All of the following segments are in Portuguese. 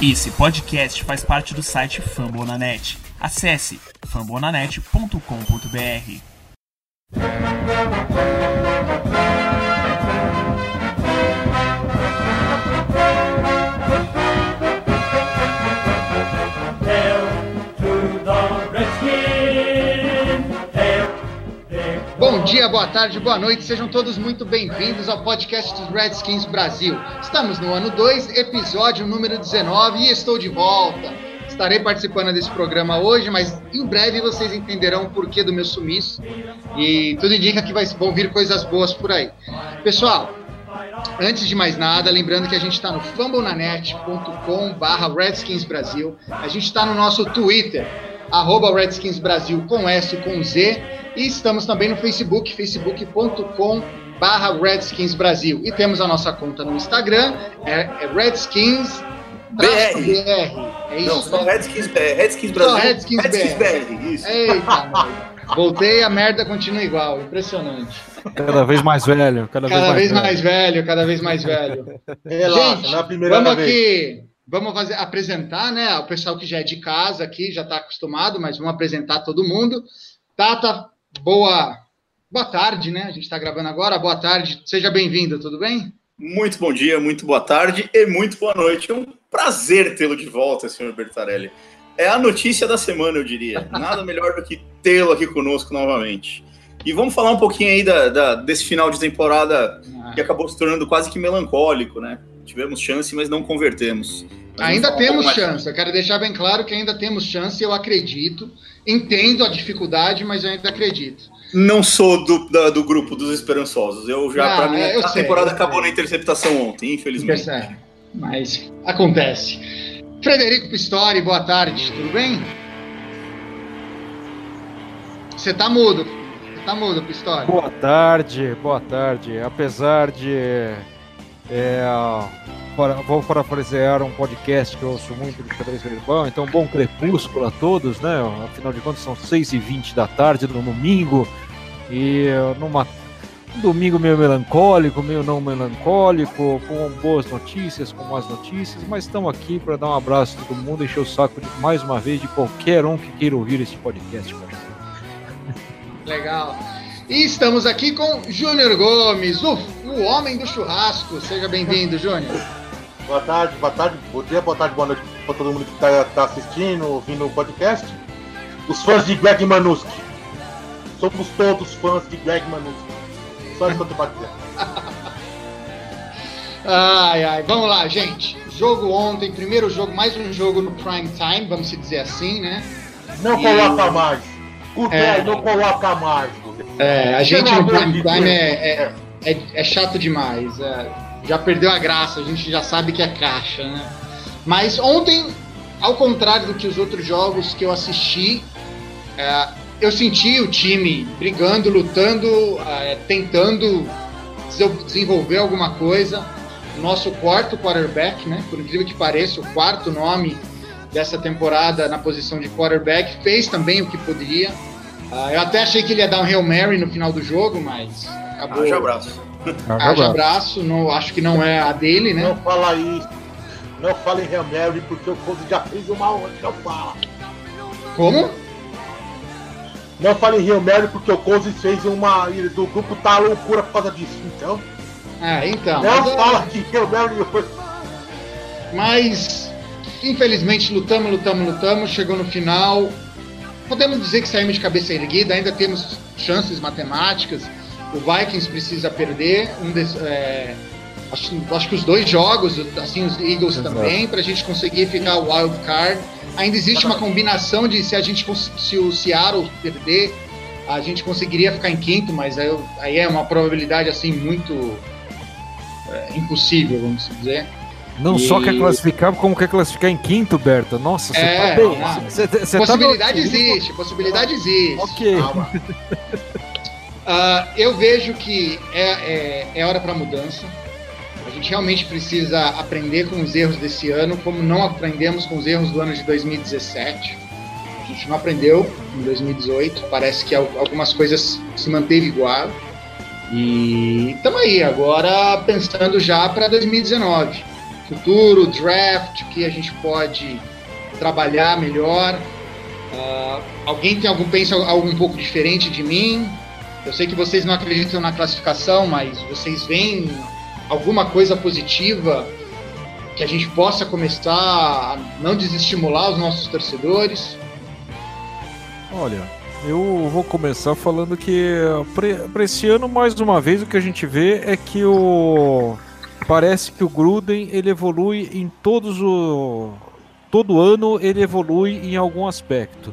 Esse podcast faz parte do site Fambonanet. Acesse fambonanet.com.br. Bom dia, boa tarde, boa noite, sejam todos muito bem-vindos ao podcast dos Redskins Brasil. Estamos no ano 2, episódio número 19 e estou de volta. Estarei participando desse programa hoje, mas em breve vocês entenderão o porquê do meu sumiço e tudo indica que vão vir coisas boas por aí. Pessoal, Antes de mais nada, lembrando que a gente está no fambonanet.com barra Redskins Brasil. A gente está no nosso Twitter, arroba Redskins Brasil com S com Z. E estamos também no Facebook, facebook.com barra Redskins Brasil. E temos a nossa conta no Instagram, é, é Redskins BR. É isso, Não, só né? Redskins BR. Redskins Brasil. Só Redskins BR. Isso. Eita. Voltei, a merda continua igual. Impressionante. Cada vez mais velho. Cada, Cada vez velho. mais velho, cada vez mais velho. Relaxa, Gente, é vamos vez. aqui, vamos fazer, apresentar, né? O pessoal que já é de casa aqui já está acostumado, mas vamos apresentar todo mundo. Tata, boa, boa tarde, né? A gente está gravando agora. Boa tarde, seja bem-vindo, tudo bem? Muito bom dia, muito boa tarde e muito boa noite. É um prazer tê-lo de volta, senhor Bertarelli. É a notícia da semana, eu diria. Nada melhor do que tê-lo aqui conosco novamente. E vamos falar um pouquinho aí da, da- desse final de temporada que acabou se tornando quase que melancólico, né? Tivemos chance, mas não convertemos. Mas Ainda temos mais- chance, eu quero deixar bem claro que ainda temos chance, eu acredito. Entendo a dificuldade, mas eu ainda acredito. Não sou do, da- do grupo dos esperançosos. Eu já, Ah, pra mim, a sei, temporada acabou na interceptação ontem, infelizmente. Percebe? Mas acontece. Frederico Pistori, boa tarde, tudo bem? Você tá mudo. Você tá mudo, Pistori. Boa tarde, boa tarde. Apesar de. É, vou parafrasear um podcast que eu ouço muito do Xadrez Verbal, então bom crepúsculo a todos, né? Afinal de contas, são 6h20 da tarde no domingo, e numa, um domingo meio melancólico, meio não melancólico, com boas notícias, com más notícias, mas estamos aqui para dar um abraço a todo mundo, encher o saco de, mais uma vez de qualquer um que queira ouvir esse podcast. Legal. E estamos aqui com Júnior Gomes, o, o homem do churrasco. Seja bem-vindo, Júnior. Boa tarde, boa tarde, bom dia, boa tarde, boa noite para todo mundo que está assistindo, ouvindo o podcast. Os fãs de Greg Manuski. Somos todos fãs de Greg Manuski. Só pra dizer. Ai, ai, vamos lá, gente. Jogo ontem, primeiro jogo, mais um jogo no prime time, vamos dizer assim, né? Não E- coloca mais. O É. não coloca mais. É, a gente Pelo no prime time é, é, é, é chato demais. é, já perdeu a graça, a gente já sabe que é caixa, né? Mas ontem, ao contrário do que os outros jogos que eu assisti, é, eu senti o time brigando, lutando, é, tentando dese- desenvolver alguma coisa. Nosso quarto quarterback, né? Por incrível que pareça, o quarto nome dessa temporada na posição de quarterback, fez também o que poderia. Ah, eu até achei que ele ia dar um Hail Mary no final do jogo, mas acabou. Haja abraço. Haja abraço, não, acho que não é a dele, né? Não fala isso. Não fala em Real Mary porque o Cozy já fez uma outra. Não fala. Como? Não fala em Real Mary porque o Cozy fez uma. do grupo tá a loucura por causa disso. Então, Ah, então. não é- fala de Real Mary hoje. mas, infelizmente lutamos, lutamos, lutamos, chegou no final. Podemos dizer que saímos de cabeça erguida, ainda temos chances matemáticas. O Vikings precisa perder. Um des- é, acho, acho que os dois jogos, assim, os Eagles Exato. também, para a gente conseguir ficar wild card. Ainda existe uma combinação de se a gente se o Seattle perder, a gente conseguiria ficar em quinto, mas aí, aí é uma probabilidade assim muito é, impossível, vamos dizer. Não E- só quer classificar, como quer classificar em quinto, Berta. Nossa, você É, tá bem. não. Você tá possibilidade otimismo. existe, possibilidade existe. Ok. Ah, eu vejo que é, é, é hora para mudança. A gente realmente precisa aprender com os erros desse ano, como não aprendemos com os erros do ano de 2017. A gente não aprendeu em 2018. Parece que al- algumas coisas se manteve igual. E estamos aí agora pensando já para 2019. Futuro, draft, que a gente pode trabalhar melhor. Uh, alguém tem algum pensa algo um pouco diferente de mim? Eu sei que vocês não acreditam na classificação, mas vocês veem alguma coisa positiva que a gente possa começar a não desestimular os nossos torcedores? Olha, eu vou começar falando que para esse ano, mais uma vez, o que a gente vê é que o parece que o Gruden ele evolui em todos o todo ano ele evolui em algum aspecto.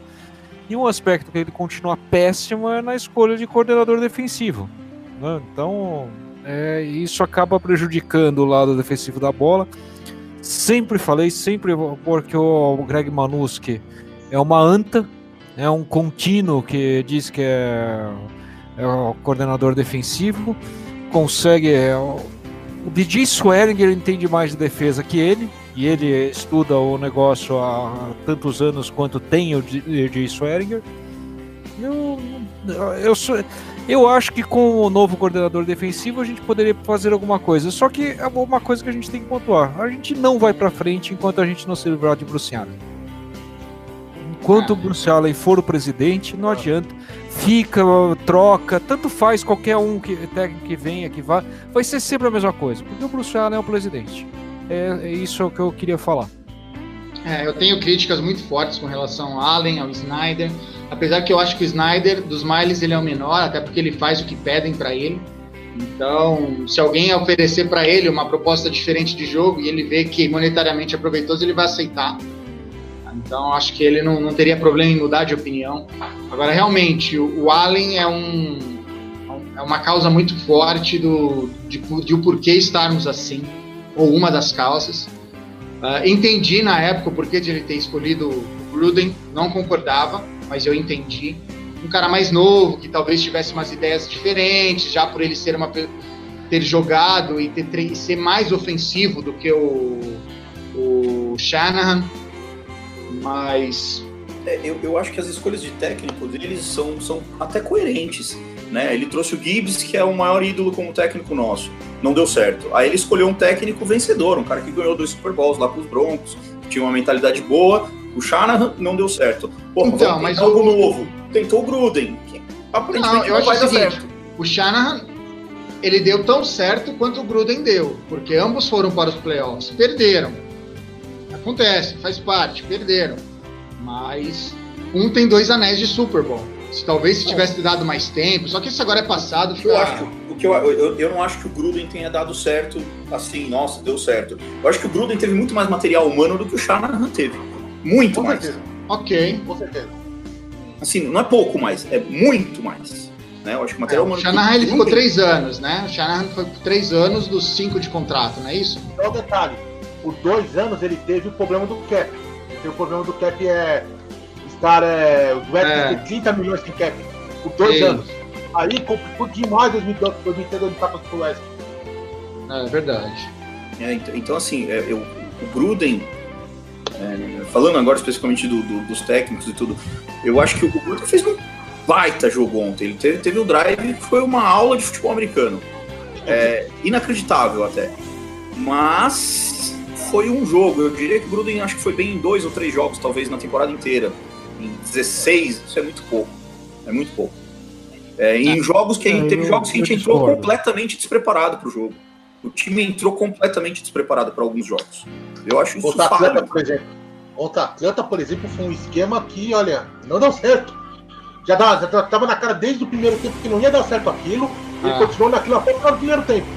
E um aspecto que ele continua péssimo é na escolha de coordenador defensivo. Né? Então, é, isso acaba prejudicando o lado defensivo da bola. Sempre falei, sempre porque o Greg Manuski é uma anta, é um contínuo que diz que é, é o coordenador defensivo, consegue. É, o DJ Swearinger entende mais de defesa que ele, e ele estuda o negócio há tantos anos quanto tem o DJ Swearinger. Eu, eu, sou, eu acho que com o novo coordenador defensivo a gente poderia fazer alguma coisa. Só que é uma coisa que a gente tem que pontuar: a gente não vai para frente enquanto a gente não se livrar de Bruce Allen. Enquanto o Bruce Allen for o presidente, não adianta fica, troca, tanto faz qualquer um que técnico que venha, que vá, vai ser sempre a mesma coisa, porque o Bruce Allen é o presidente. É, é isso que eu queria falar. É, eu tenho críticas muito fortes com relação ao Allen, ao Snyder, apesar que eu acho que o Snyder, dos Miles, ele é o menor, até porque ele faz o que pedem para ele. Então, se alguém oferecer para ele uma proposta diferente de jogo e ele vê que monetariamente é proveitoso, ele vai aceitar. Então acho que ele não, não teria problema em mudar de opinião. Agora, realmente, o, o Allen é um é uma causa muito forte do, de, de o porquê estarmos assim, ou uma das causas. Uh, entendi na época o porquê de ele ter escolhido o Gruden, não concordava, mas eu entendi. Um cara mais novo, que talvez tivesse umas ideias diferentes, já por ele ser uma, ter jogado e ter, ser mais ofensivo do que o, o Shanahan mas é, eu, eu acho que as escolhas de técnico deles são, são até coerentes. Né? Ele trouxe o Gibbs, que é o maior ídolo como técnico nosso. Não deu certo. Aí ele escolheu um técnico vencedor, um cara que ganhou dois Super Bowls lá com os Broncos, tinha uma mentalidade boa. O Shanahan não deu certo. Porra, então, mas algo o... novo. Tentou o Gruden, que aparentemente não, eu não acho vai dar seguinte, certo. O Shanahan, ele deu tão certo quanto o Gruden deu, porque ambos foram para os playoffs. Perderam Acontece, faz parte, perderam. Mas um tem dois anéis de Super Bowl. Se, talvez se tivesse dado mais tempo, só que isso agora é passado. Fica... Eu, acho, o que eu, eu, eu não acho que o Gruden tenha dado certo assim, nossa, deu certo. Eu acho que o Gruden teve muito mais material humano do que o Shanahan teve. Muito com mais. Certeza. Ok. Com certeza. Assim, não é pouco mais, é muito mais. Né? Eu acho que o material é, humano. O Shanahan ele ficou três anos, né? O Shanahan foi três anos dos cinco de contrato, não é isso? Só um detalhe por dois anos ele teve o problema do cap. Ele o problema do cap é estar. É, o West é. 30 milhões de cap por dois Sim. anos. Aí complicou demais 2012, 2013 ele tá para o West. É verdade. É, então, então, assim, é, eu, o Gruden, é, falando agora especificamente do, do, dos técnicos e tudo, eu acho que o Gruden fez um baita jogo ontem. Ele teve, teve o drive que foi uma aula de futebol americano. É, inacreditável até. Mas foi um jogo. Eu diria que o Gruden acho que foi bem em dois ou três jogos, talvez na temporada inteira. Em 16, isso é muito pouco. É muito pouco. É, em é. jogos que teve jogos que a gente entrou completamente despreparado para o jogo. O time entrou completamente despreparado para alguns jogos. Eu acho isso Outra Atlanta, por exemplo. Outra Atlanta, por exemplo, foi um esquema que, olha, não deu certo. Já, dá, já tava na cara desde o primeiro tempo que não ia dar certo aquilo. Ele ah. continuou naquilo até o primeiro tempo.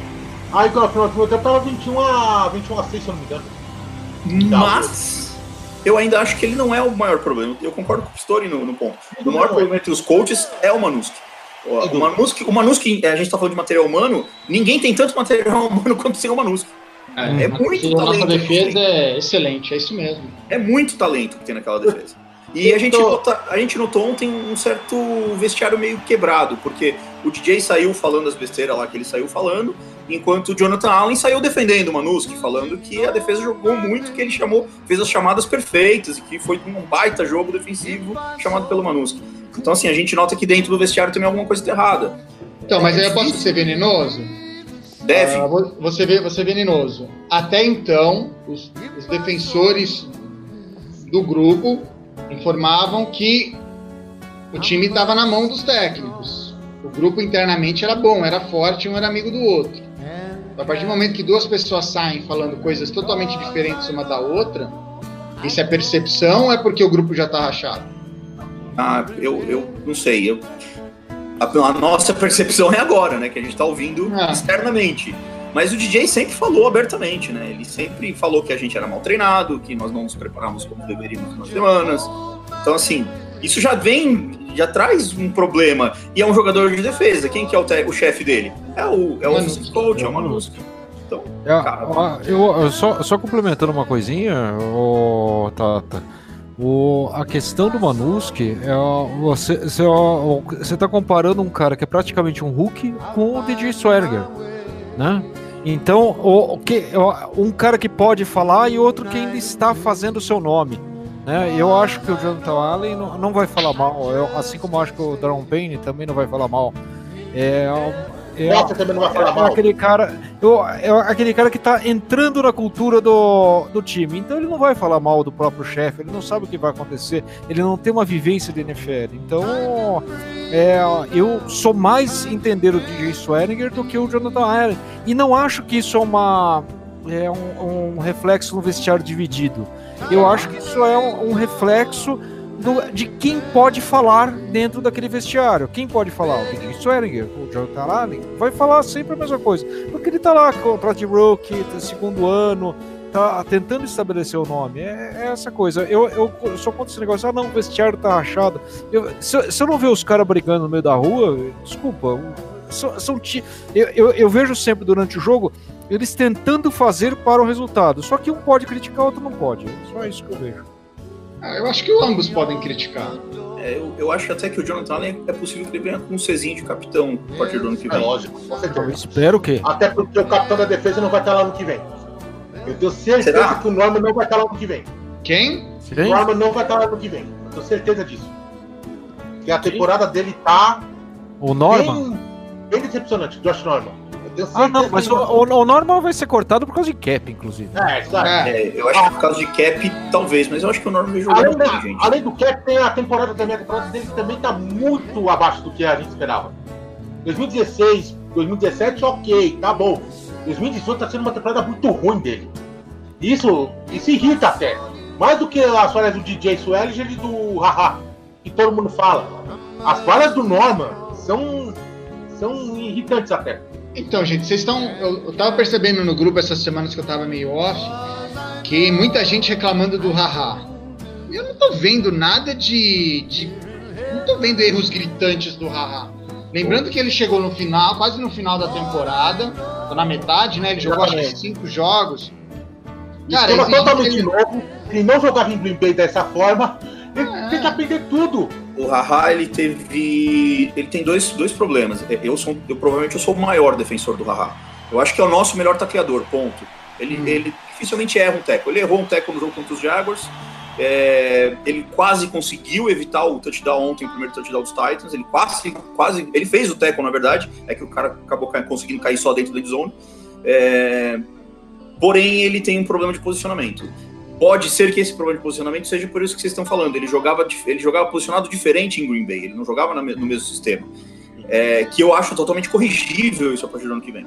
Aí no final do tempo tava 21 a, 21 a 6, se eu não me engano. Mas eu ainda acho que ele não é o maior problema. Eu concordo com o Pistori no, no ponto. O maior problema entre os coaches é o Manuski. O Manuski, o Manuski, a gente tá falando de material humano, ninguém tem tanto material humano quanto tem o Manuski. É, é muito talento. A nossa defesa é excelente, é isso mesmo. É muito talento que tem naquela defesa. E a gente, nota, a gente notou ontem um certo vestiário meio quebrado, porque o DJ saiu falando as besteiras lá que ele saiu falando, enquanto o Jonathan Allen saiu defendendo o Manuski, falando que a defesa jogou muito, que ele chamou, fez as chamadas perfeitas e que foi um baita jogo defensivo chamado pelo Manuski. Então, assim, a gente nota que dentro do vestiário tem alguma coisa errada. Então, mas aí eu posso ser venenoso? Deve. Ah, vo- você vê, você venenoso. Até então, os, os defensores do grupo informavam que o time estava na mão dos técnicos. O grupo internamente era bom, era forte, um era amigo do outro. A partir do momento que duas pessoas saem falando coisas totalmente diferentes uma da outra, isso é percepção ou é porque o grupo já está rachado? Ah, eu, eu não sei. Eu, a, a nossa percepção é agora, né? Que a gente tá ouvindo Ah. externamente. Mas o DJ sempre falou abertamente, né? Ele sempre falou que a gente era mal treinado, que nós não nos preparamos como deveríamos nas semanas. Então, assim, isso já vem, já traz um problema. E é um jogador de defesa. Quem que é o, o chefe dele? É o, é o coach, é o Manuski. Então, É, Cara. eu, eu só, só complementando uma coisinha, ô, Tata. O, a questão do Manuski é você você ó, você tá comparando um cara que é praticamente um Hulk com o DJ Swerger, né? Então, o, o que, um cara que pode falar e outro que ainda está fazendo o seu nome. Né? Eu acho que o Jonathan Allen não, não vai falar mal, eu- assim como eu acho que o Daron Payne também não vai falar mal. É, é, Nossa, também não vai falar é mal. aquele cara, eu- é aquele cara que tá entrando na cultura do, do time. Então ele não vai falar mal do próprio chefe, ele não sabe o que vai acontecer, ele não tem uma vivência de NFL. Então é, eu sou mais entender o DJ Swearinger do que o Jonathan Allen. E não acho que isso é uma é um, um reflexo no vestiário dividido. Eu acho que isso é um, um reflexo do- de quem pode falar dentro daquele vestiário. Quem pode falar? O DJ Swearinger, o Jonathan Allen, vai falar sempre a mesma coisa. Porque ele tá lá com o de rookie, tá segundo ano, tá tentando estabelecer o nome. É, é essa coisa. Eu, eu, eu sou contra esse negócio. Ah, não, o vestiário tá rachado. Eu- se, se eu não ver os caras brigando no meio da rua, desculpa. São, são eu, eu, eu vejo sempre durante o jogo eles tentando fazer para o resultado. Só que um pode criticar, o outro não pode. É só isso que eu vejo. Ah, eu acho que ambos podem criticar. é, eu, eu acho até que o Jonathan Allen é possível que ele venha com um Czinho de capitão a partir do ano que É vem. lógico, com Eu certeza. espero que. Até porque o capitão da defesa não vai estar lá no que vem. Eu tenho certeza Será? que o Norman não vai estar lá no que vem. Quem? O Quem? Norman não vai estar lá no que vem. Eu tenho certeza disso. Porque a temporada dele tá O Norman? bem, bem decepcionante, Josh Norman. Ah, não, mas que o, o, o Norman vai ser cortado por causa de cap, inclusive. É, sabe? É. É, eu acho que por causa de cap, talvez, mas eu acho que o Norman vem jogando Além, bem, da- gente. além do cap, tem a temporada também. A temporada dele também tá muito abaixo do que a gente esperava. 2016, 2017, ok, tá bom. 2018 tá sendo uma temporada muito ruim dele. Isso, isso irrita até. Mais do que as falhas do DJ Swelliger e do Haha, que todo mundo fala. As falhas do Norman são, são irritantes até. Então, gente, vocês estão. Eu, eu tava percebendo no grupo essas semanas que eu tava meio off que muita gente reclamando do haha. Eu não tô vendo nada de. de não tô vendo erros gritantes do haha. Lembrando que ele chegou no final, quase no final da temporada, na metade, né? Ele jogou acho que cinco jogos. Cara, Esquema totalmente que ele- novo. Ele não jogava em Green Bay dessa forma. Ele É. tem que aprender tudo. O Haha, ele teve. Ele tem dois, dois problemas. Eu, sou, eu provavelmente eu sou o maior defensor do Haha. Eu acho que é o nosso melhor tacleador, ponto. Ele, Hum. ele dificilmente erra um teco. Ele errou um teco no jogo contra os Jaguars. É, ele quase conseguiu evitar o touchdown ontem, o primeiro touchdown dos Titans. Ele quase, quase. Ele fez o teco, na verdade. É que o cara acabou ca- conseguindo cair só dentro da zone. É, porém, ele tem um problema de posicionamento. Pode ser que esse problema de posicionamento seja por isso que vocês estão falando. Ele jogava, ele jogava posicionado diferente em Green Bay, ele não jogava no mesmo sistema. É, que eu acho totalmente corrigível isso a partir do ano que vem.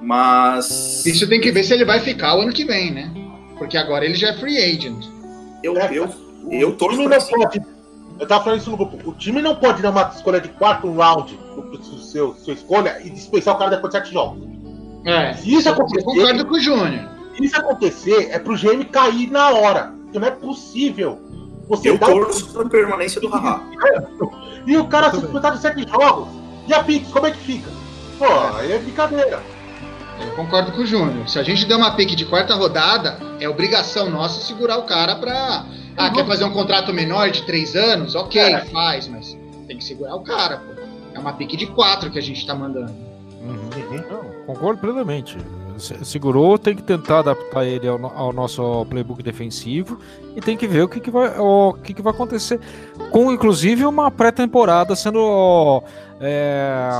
Mas Isso tem que ver se ele vai ficar o ano que vem, né? Porque agora ele já é free agent. eu, É, eu, eu torço time não pode. Eu tava falando isso no grupo. O time não pode dar uma escolha de quarto round do seu, sua escolha e dispensar o cara depois de sete jogos. É, Se isso eu acontecer, concordo com o Júnior. Se isso acontecer, é pro GM cair na hora. Porque não é possível. Você Eu dá torço pra permanência do Haha. E o cara se disputar de sete jogos. E a Pix, como é que fica? Pô, aí é brincadeira. Eu concordo com o Júnior. Se a gente der uma pique de quarta rodada, é obrigação nossa segurar o cara pra. Ah, Uhum. quer fazer um contrato menor de três anos? Ok, É. faz, mas tem que segurar o cara, pô. É uma pique de quatro que a gente tá mandando. Não, concordo plenamente. Segurou, tem que tentar adaptar ele ao, ao, nosso playbook defensivo e tem que ver o que, que, vai, o que, que vai acontecer. Com inclusive uma pré-temporada sendo, é,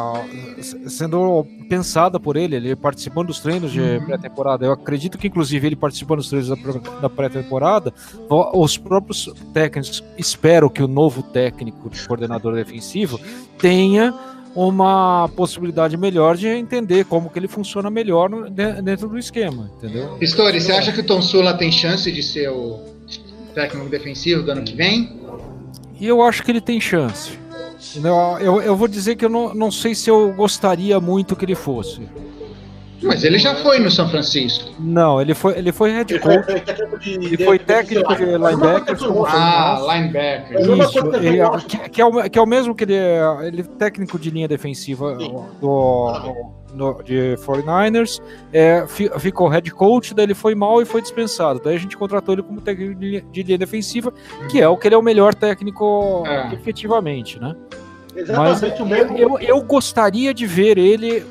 sendo pensada por ele, ele participando dos treinos de uhum. pré-temporada. Eu acredito que, inclusive, ele participando dos treinos da, da pré-temporada, os próprios técnicos, espero que o novo técnico de coordenador defensivo tenha uma possibilidade melhor de entender como que ele funciona melhor dentro do esquema, entendeu? Pistori, você acha que o Tom Sula tem chance de ser o técnico defensivo do ano que vem? E eu acho que ele tem chance. Eu, eu, eu vou dizer que eu não, não sei se eu gostaria muito que ele fosse. Mas ele já foi no São Francisco. Não, ele foi, ele foi head coach. Ele foi técnico de linebacker. Ah, linebacker. Isso, ele, que, que, é o, que é o mesmo que ele é, ele é técnico de linha defensiva do, do, de 49ers. É, ficou head coach, daí ele foi mal e foi dispensado. Daí a gente contratou ele como técnico de linha, de linha defensiva, que é o que ele é o melhor técnico é. efetivamente, né? Exatamente Mas, o mesmo. Eu, eu gostaria de ver ele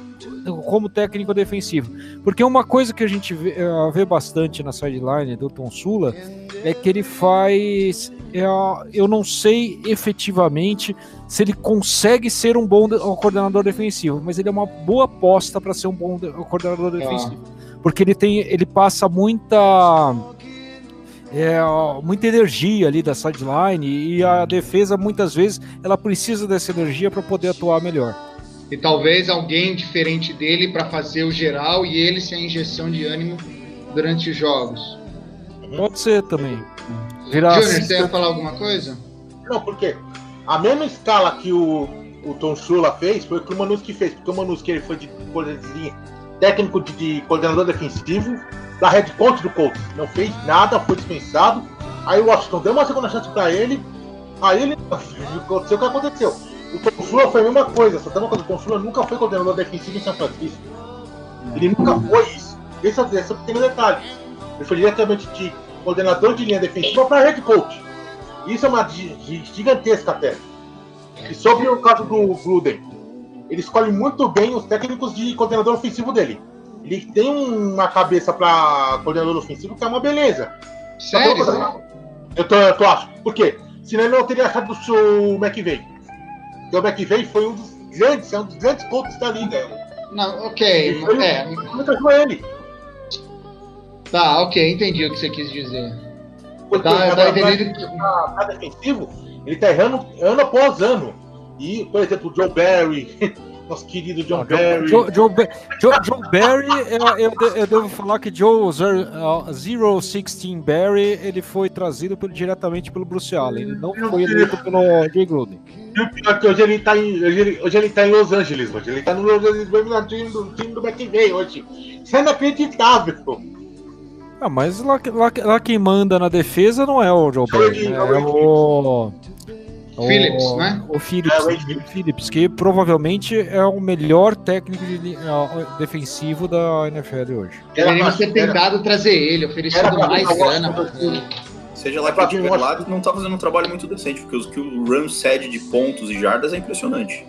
como técnico defensivo. Porque uma coisa que a gente vê, uh, vê bastante na sideline do Tom Sula é que ele faz. Uh, eu não sei efetivamente se ele consegue ser um bom coordenador defensivo, mas ele é uma boa aposta para ser um bom de, coordenador defensivo. Ah. Porque ele tem. ele passa muita. É, muita energia ali da sideline e a defesa muitas vezes ela precisa dessa energia para poder atuar melhor e talvez alguém diferente dele para fazer o geral e ele ser a injeção de ânimo durante os jogos. Pode ser também. Virar Júnior, você ia falar alguma coisa? Não, porque a mesma escala que o, o Tom Shula fez foi o que o Manuski fez, porque o Manuski ele foi de, de técnico de, de, coordenador defensivo da head coach do Colts. Não fez nada, foi dispensado. Aí o Washington deu uma segunda chance para ele. Aí ele aconteceu o que aconteceu o Consula foi a mesma coisa, só tem uma coisa, o Consula nunca foi coordenador defensivo em São Francisco. Ele nunca foi isso. Esse, esse é um pequeno detalhe. Ele foi diretamente de coordenador de linha defensiva para head coach. Isso é uma gigantesca até. E sobre o caso do Gruden, ele escolhe muito bem os técnicos de coordenador ofensivo dele. Ele tem uma cabeça para coordenador ofensivo que é uma beleza. Sério? Eu tô, eu tô acho. Por quê? Senão ele não teria achado o seu McVeigh. Então, o McVeigh foi um dos grandes, é um dos grandes pontos da liga. Não, ok. Foi, é. Nunca jogou ele. Tá, ok, entendi o que você quis dizer. Porque tá, tá entendendo que. Tá defensivo, ele tá errando ano após ano. E, por exemplo, o Joe Barry, nosso querido John Barry. Joe Barry, eu, eu, eu, devo falar que Joe Zero Sixteen Barry, ele foi trazido por, diretamente pelo Bruce Allen. Ele não foi eleito pelo Jay Gruden. E o pior é que hoje ele tá em, hoje ele, hoje ele tá em Los Angeles, hoje. Ele tá no Los Angeles no time do, time do McVay hoje. Isso é inacreditável. Ah, mas lá, lá, lá quem manda na defesa não é o Joe Barry, né? é o... Phillips, o, né? O Phillips, é, o Phillips, que provavelmente é o melhor técnico de, uh, defensivo da NFL hoje. Deveríamos ter tentado trazer ele, oferecido mais grana para Seja lá quem tiver lá, não tá fazendo um trabalho muito decente, porque o que o Rams cede de pontos e jardas é impressionante.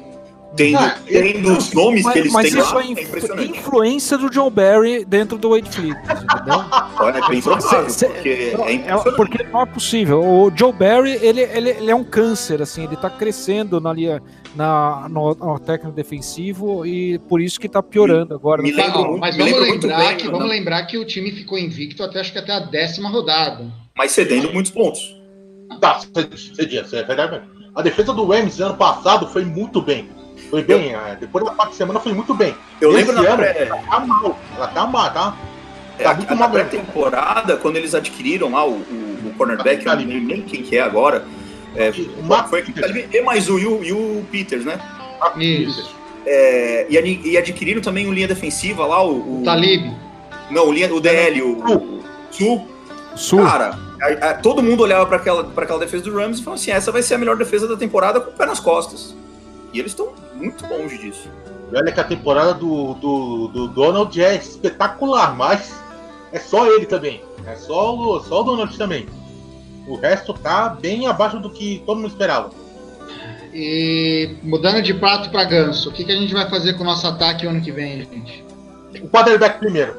Tendo, ah, tendo os nomes mas, que eles têm lá, é, é influência do John Barry dentro do Wade Fleet, entendeu? Olha, é bem provável, porque não, é, é impressionante. Porque não é possível. O Joe Barry, ele, ele, ele é um câncer, assim, ele tá crescendo na linha, na, no, no técnico defensivo e por isso que tá piorando agora. Me lembro, muito, mas vamos lembrar, bem, que, vamos lembrar que o time ficou invicto até acho que até a décima rodada. Mas cedendo muitos pontos. Tá, cedia, é verdade. A defesa do Rams ano passado foi muito bem. Foi bem, eu... depois da parte de semana foi muito bem. Eu Esse lembro na pré... ela tá mal, ela tá mal, tá? É, tá muito a, mal. pré-temporada, quando eles adquiriram lá o, o, o cornerback, eu não lembro nem quem que é agora. É, uma... Foi e mais o, e o, e o Peters, né? Isso. É, e, e, adquiriram também o linha defensiva lá, o. o Talib. Não, o, linha, o DL, o, o Sul. Sul. Cara, a, a, todo mundo olhava para aquela, aquela defesa do Rams e falou assim: essa vai ser a melhor defesa da temporada com o pé nas costas. E eles estão muito longe disso. olha que a temporada do, do, do, Donald é espetacular, mas é só ele também. É só o, só o Donald também. O resto tá bem abaixo do que todo mundo esperava. E mudando de prato para ganso, o que, que a gente vai fazer com o nosso ataque ano que vem, gente? O quarterback primeiro.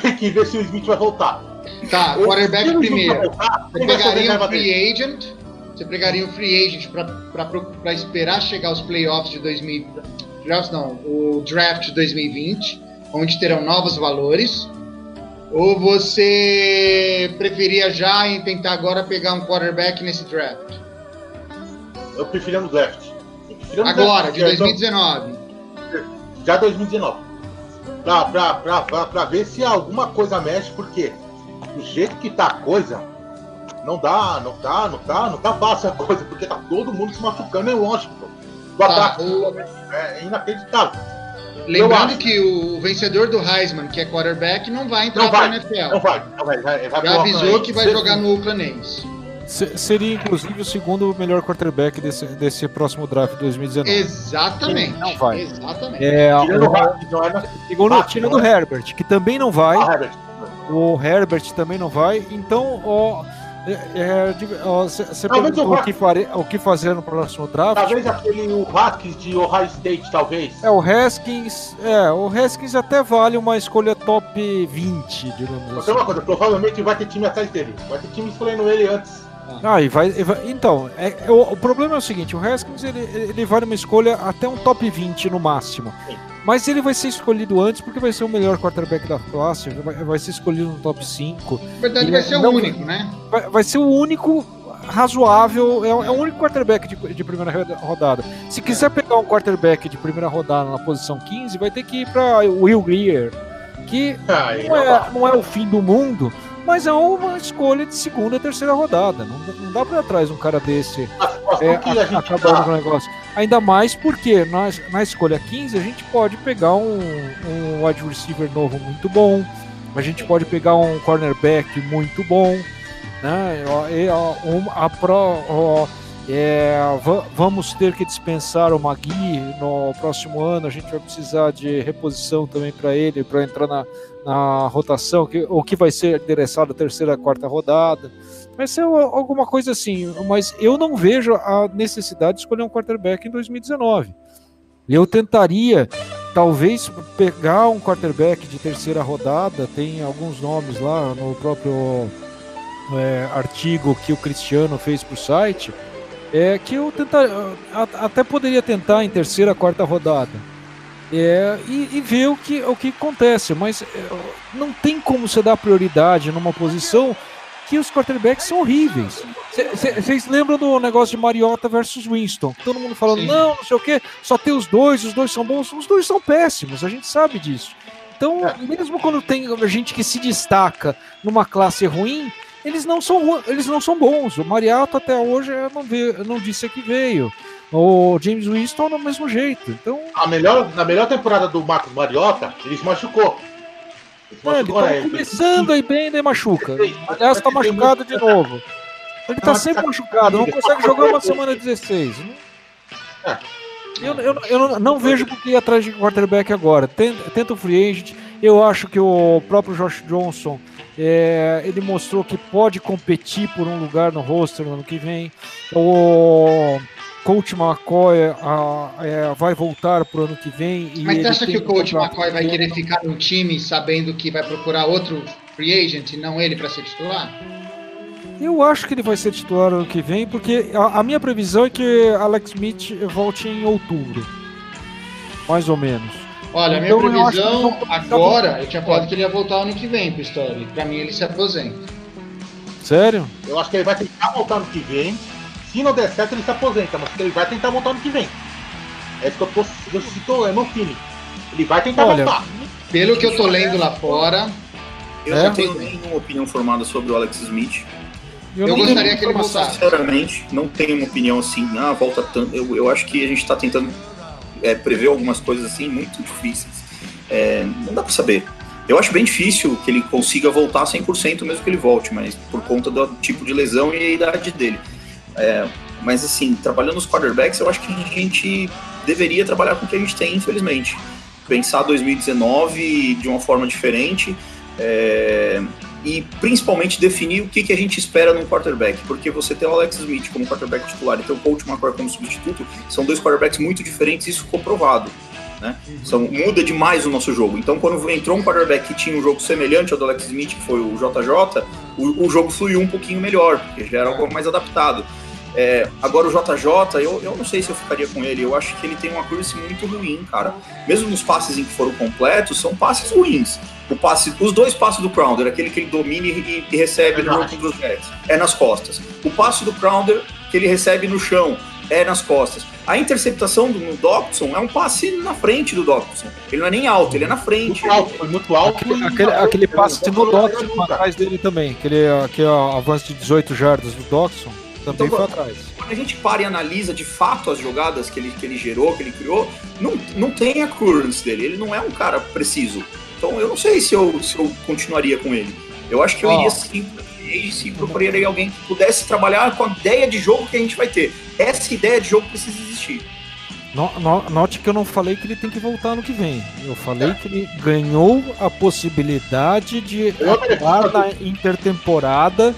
tem que ver se o Smith vai voltar. Tá, quarterback o primeiro. voltar, o pegaria um dele? free agent. Você pegaria um free agent para esperar chegar os playoffs de 2000. Playoffs não, o draft de 2020, onde terão novos valores. Ou você preferia já em tentar agora pegar um quarterback nesse draft? Eu preferia no draft. Preferia no Agora, draft, de já- 2019. Já 2019. Pra, pra, pra, pra, pra ver se alguma coisa mexe, porque do jeito que tá a coisa, não dá, não tá, não tá, não tá fácil a coisa, porque tá todo mundo se machucando em Washington. O Tá, ataque o- é inacreditável. Lembrando que o vencedor do Heisman, que é quarterback, não vai entrar Não vai, NFL. Não vai, não vai, vai, vai Já avisou que vai jogar no Oakland A's. Se- Seria inclusive o segundo melhor quarterback desse, desse próximo draft de 2019. Exatamente. Não vai. Exatamente. É, Tirando o é segundo, Ah, tirando não o Herbert, que também não vai. Ah, Herbert. O Herbert também não vai. Então, ó, você Talvez perguntou o o que, fare- o que fazer no próximo draft. Talvez aquele o Haskins de Ohio State, talvez. É, o Haskins. É, o Haskins até vale uma escolha top 20, digamos Vou assim. uma coisa, provavelmente vai ter time atrás dele. Vai ter time escolhendo ele antes. Ah, e vai, e vai- então, é, é, o, o problema é o seguinte, o Haskins ele, ele vale uma escolha até um top 20 no máximo. Sim. Mas ele vai ser escolhido antes porque vai ser o melhor quarterback da classe, vai, vai ser escolhido no top 5. Na verdade, Ele vai ser o não- único, né? Vai, vai ser o único razoável, é, o- é o único quarterback de, de primeira roda- rodada. Se quiser pegar um quarterback de primeira rodada na posição 15, vai ter que ir para Will Greer, que não é, não é o fim do mundo, mas é uma escolha de segunda e terceira rodada. Não, dá- não dá para trás um cara desse é, a acabando tá- com o negócio. Ainda mais porque na, na escolha 15 a gente pode pegar um, um wide receiver novo muito bom, a gente pode pegar um cornerback muito bom, né? Um- a pro, é, va- vamos ter que dispensar o Magui no próximo ano, a gente vai precisar de reposição também para ele, para entrar na, na rotação, que, o que vai ser endereçado a terceira, quarta rodada. Vai ser al- alguma coisa assim, mas eu não vejo a necessidade de escolher um quarterback em 2019. Eu tentaria, talvez, pegar um quarterback de terceira rodada, tem alguns nomes lá no próprio é, artigo que o Cristiano fez para o site, é que eu tentar, até poderia tentar em terceira, quarta rodada. É, e, e ver o que, o que acontece, mas é, não tem como você dar prioridade numa posição que os quarterbacks são horríveis. Vocês lembram do negócio de Mariota versus Winston? Todo mundo falando, Sim. não, não sei o que, só tem os dois, os dois são bons, os dois são péssimos, a gente sabe disso. Então, É. mesmo quando tem gente que se destaca numa classe ruim, eles não são, eles não são bons. O Mariota até hoje não, eu não disse que veio. O James Winston do mesmo jeito. Então, A melhor, na melhor temporada do Marcos Mariota, ele se machucou. Machucou, tá começando aí bem, daí machuca. Aliás, tá machucado de novo. Ele tá sempre machucado, não consegue jogar uma semana 16. É. Eu, eu, eu não, vejo por que ir atrás de quarterback agora. Tenta, tenta o free agent. Eu acho que o próprio Josh Johnson é, ele mostrou que pode competir por um lugar no roster no ano que vem. O coach McCoy ah, é, vai voltar pro ano que vem. E Mas você acha que o coach McCoy vai querer ficar no time sabendo que vai procurar outro free agent e não ele para ser titular? Eu acho que ele vai ser titular ano que vem, porque a, a minha previsão é que Alex Smith volte em outubro. Mais ou menos. Olha, a minha Então, eu previsão vão- agora, eu tinha falado que ele ia voltar ano que vem pro Story. Pra mim, ele se aposenta. Sério? Eu acho que ele vai tentar voltar no que vem. Se não der certo, ele se aposenta, mas ele vai tentar voltar no que vem. É isso que eu tô. Eu estou, é meu feeling. Ele vai tentar Olha, voltar. Pelo que eu tô lendo lá fora, Eu É? não tenho nenhuma opinião formada sobre o Alex Smith. eu, não gostaria que ele voltasse. Sinceramente, não tenho uma opinião assim, ah, volta tanto. Eu, eu acho que a gente está tentando é, prever algumas coisas assim muito difíceis. É, não dá para saber. Eu acho bem difícil que ele consiga voltar 100% mesmo que ele volte, mas por conta do tipo de lesão e a idade dele. É, mas assim, trabalhando os quarterbacks, eu acho que a gente deveria trabalhar com o que a gente tem, infelizmente. Pensar 2019 de uma forma diferente. é, e principalmente definir o que, que a gente espera num quarterback, porque você ter o Alex Smith como quarterback titular e ter o Coach McCoy como substituto são dois quarterbacks muito diferentes, isso ficou provado. Né? São, muda demais o nosso jogo. Então, quando entrou um quarterback que tinha um jogo semelhante ao do Alex Smith, que foi o JJ, o, o jogo fluiu um pouquinho melhor, porque já era algo mais adaptado. É, agora o JJ, eu, eu não sei se eu ficaria com ele. Eu acho que ele tem uma accuracy muito ruim, cara. Mesmo nos passes em que foram completos, são passes ruins. O passe, os dois passes do Crowder, aquele que ele domina e, e recebe no jogo dos Jets, é nas costas. O passe do Crowder, que ele recebe no chão, é nas costas. A interceptação do Dobson é um passe na frente do Dobson. Ele não é nem alto, ele é na frente. Muito alto, foi muito alto. Aquele, aquele, aquele passe no Doxson atrás dele também. Aquele, aquele avanço de 18 jardas do Doxson também Então, foi atrás. Quando a gente para e analisa de fato as jogadas que ele, que ele gerou, que ele criou, não, não tem a currents dele. Ele não é um cara preciso. Então eu não sei se eu, se eu continuaria com ele. Eu acho que eu Ó. iria sim e se procuraria alguém que pudesse trabalhar com a ideia de jogo que a gente vai ter. Essa ideia de jogo precisa existir. No- no- Note que eu não falei que ele tem que voltar ano que vem. Eu falei que ele ganhou a possibilidade de Eu atuar na intertemporada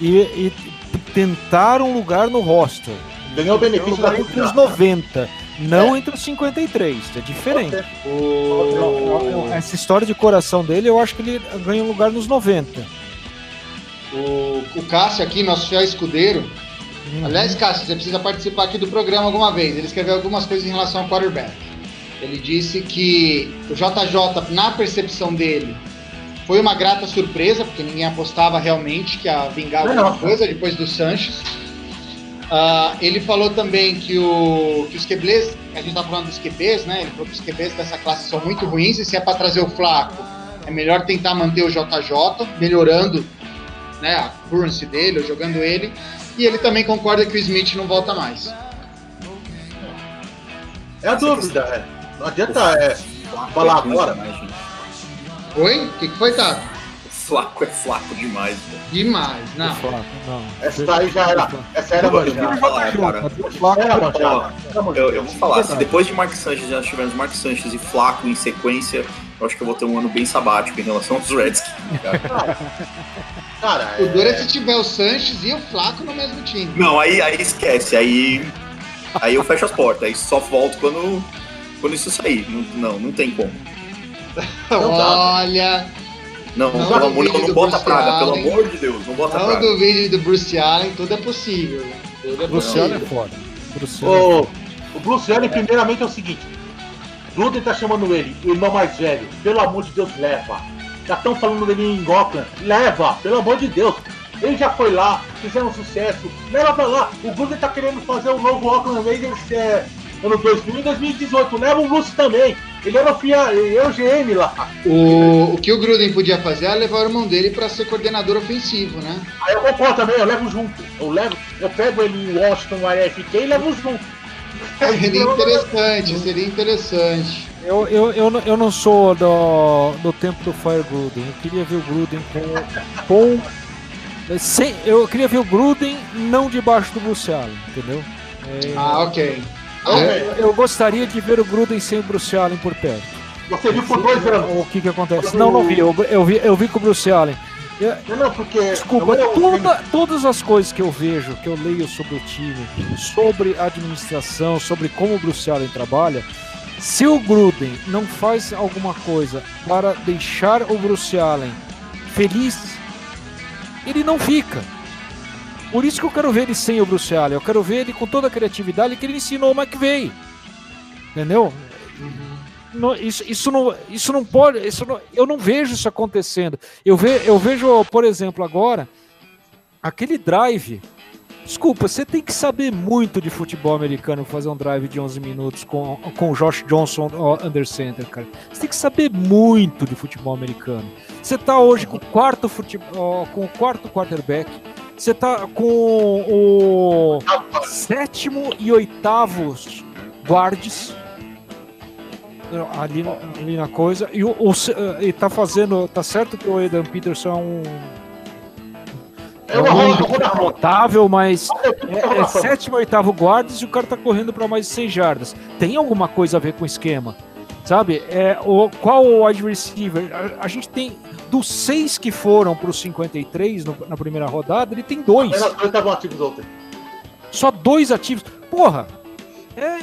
e, e tentar um lugar no roster. Ganhou o benefício da entre os confiança. 90, não entre os 53. É diferente. O, Essa história de coração dele, eu acho que ele ganha um lugar nos 90. o, o Cássio aqui, nosso fiel escudeiro. Uhum. Aliás, Cássio, você precisa participar aqui do programa alguma vez. Ele escreveu algumas coisas em relação ao quarterback. Ele disse que o JJ, na percepção dele, foi uma grata surpresa, porque ninguém apostava realmente que ia vingar alguma não. coisa depois do Sanches. Ah, ele falou também que, o, que os QBs, a gente tá falando dos QBs, né? Ele falou que os QBs dessa classe são muito ruins e se é para trazer o Flaco, é melhor tentar manter o JJ, melhorando né, a currency dele, ou jogando ele. E ele também concorda que o Smith não volta mais. É a dúvida, é. Não adianta é, falar agora. Demais, gente. Oi? O que, que foi, Tato? Flaco é flaco demais. velho. Demais, não. Flaco, não. Essa aí já era. Essa era manjada. cara. Flaco, Era manjada. Era manjada. Eu, eu vou falar, se depois de Mark Sanchez já tivermos Mark Sanchez e Flaco em sequência, eu acho que eu vou ter um ano bem sabático em relação aos Redskins. cara. Cara, O duro é é, se tiver o Sanches e o Flaco no mesmo time. Não, aí, aí esquece, aí, aí eu fecho as portas, aí só volto quando, quando isso sair. Não, não, não tem como. Não dá, Olha, Não, Não pelo amor, não, não bota Bruce praga, pelo Allen. amor de Deus, não bota não praga. duvide do Bruce Allen, tudo é possível. Tudo é é possível. foda. Luciano é O, o Bruce Allen, primeiramente, é o seguinte: Gruden tá chamando ele, o irmão mais velho. Pelo amor de Deus, leva. Já estão falando dele em Auckland. Leva, pelo amor de Deus. Ele já foi lá, fizeram sucesso. Leva pra lá. O Gruden tá querendo fazer o novo Auckland Raiders é, ano 2000 e 2018. Leva o Bruce também. Ele era o, FIA, ele era o GM lá. O, o que o Gruden podia fazer é levar o irmão dele para ser coordenador ofensivo, né? Aí eu concordo também, eu levo junto. Eu levo, eu pego ele em Washington, AFK e levo junto. Seria interessante, seria interessante. Eu, eu, eu, não- eu não sou do, do tempo do Fire Gruden. Eu queria ver o Gruden com. com sem, eu queria ver o Gruden não debaixo do Bruce Allen, entendeu? É, Ah, ok. É. eu, eu gostaria de ver o Gruden sem o Bruce Allen por perto. Você viu por dois anos. O que que acontece? Não, não vi. Eu, eu vi, eu vi com o Bruce Allen. Eu- Não, não, porque. Desculpa, é o- toda- todas as coisas que eu vejo, que eu leio sobre o time, sobre a administração, sobre como o Bruce Allen trabalha, se o Gruden não faz alguma coisa para deixar o Bruce Allen feliz, ele não fica. Por isso que eu quero ver ele sem o Bruce Allen. Eu quero ver ele com toda a criatividade que ele ensinou o McVeigh. Entendeu? Não, isso, isso, não, isso não pode. Isso não- eu não vejo isso acontecendo. Eu, ve, eu vejo, por exemplo, agora, aquele drive. Desculpa, você tem que saber muito de futebol americano fazer um drive de 11 minutos com, com o Josh Johnson under center, cara. Você tem que saber muito de futebol americano. Você tá hoje com o quarto, futebol, com o quarto quarterback. Você tá com o sétimo e oitavo guardes ali, ali na coisa. E, o, o, e tá fazendo. Tá certo que o Aidan Peterson é um. É uma rola, rola, rola. notável, mas é, é sétimo e oitavo guardas e o cara tá correndo para mais de 6 jardas. Tem alguma coisa a ver com o esquema? Sabe? É, o, qual o wide receiver? A, a gente tem. Dos seis que foram para os 53 no, na primeira rodada, ele tem dois. Estavam ativos ontem. Só dois ativos. Porra! É,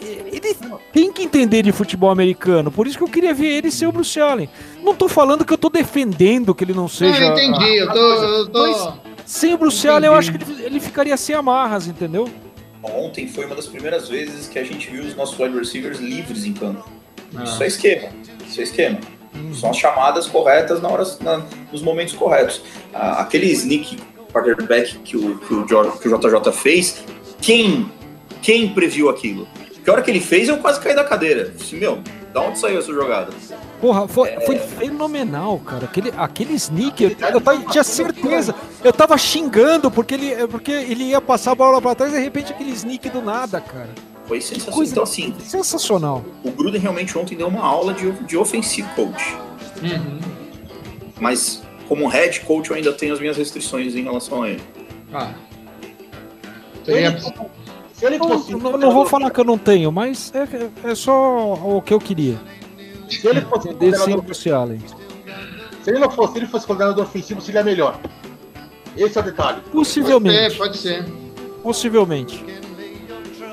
ele tem que entender de futebol americano. Por isso que eu queria ver ele ser o Bruce Allen. Não tô falando que eu tô defendendo que ele não Não, seja. eu entendi, eu tô. Eu tô... Mas- Sem o Bruce. Allen, eu acho que ele, ele ficaria sem amarras, entendeu? Ontem foi uma das primeiras vezes que a gente viu os nossos wide receivers livres em campo. Ah. Isso é esquema. Isso é esquema. São as chamadas corretas na hora, na- nos momentos corretos. Ah, aquele sneak quarterback que o, que, o, que o JJ fez, quem, quem previu aquilo? Que hora que ele fez, eu quase caí da cadeira. Disse, meu, da onde saiu essa jogada? Porra, foi, foi fenomenal, cara. Aquele, aquele sneak, eu, eu tava- tinha certeza. Eu tava xingando porque ele, porque ele ia passar a bola pra trás e de repente aquele sneak do nada, cara. Foi sensacional. Coisa Então, assim, sensacional. o Gruden realmente ontem deu uma aula de, de offensive coach. Uhum. Mas, como head coach, eu ainda tenho as minhas restrições em relação a ele. Ah. Se ele, Teria- se ele Não, fosse. não, não vou falar que eu não tenho, mas é, é só o que eu queria. Se ele fosse coordenador, Bruce Allen. se ele não fosse, se ele fosse coordenador ofensivo, seria melhor. Esse é o detalhe. Pode Possivelmente. ser, pode ser. Possivelmente.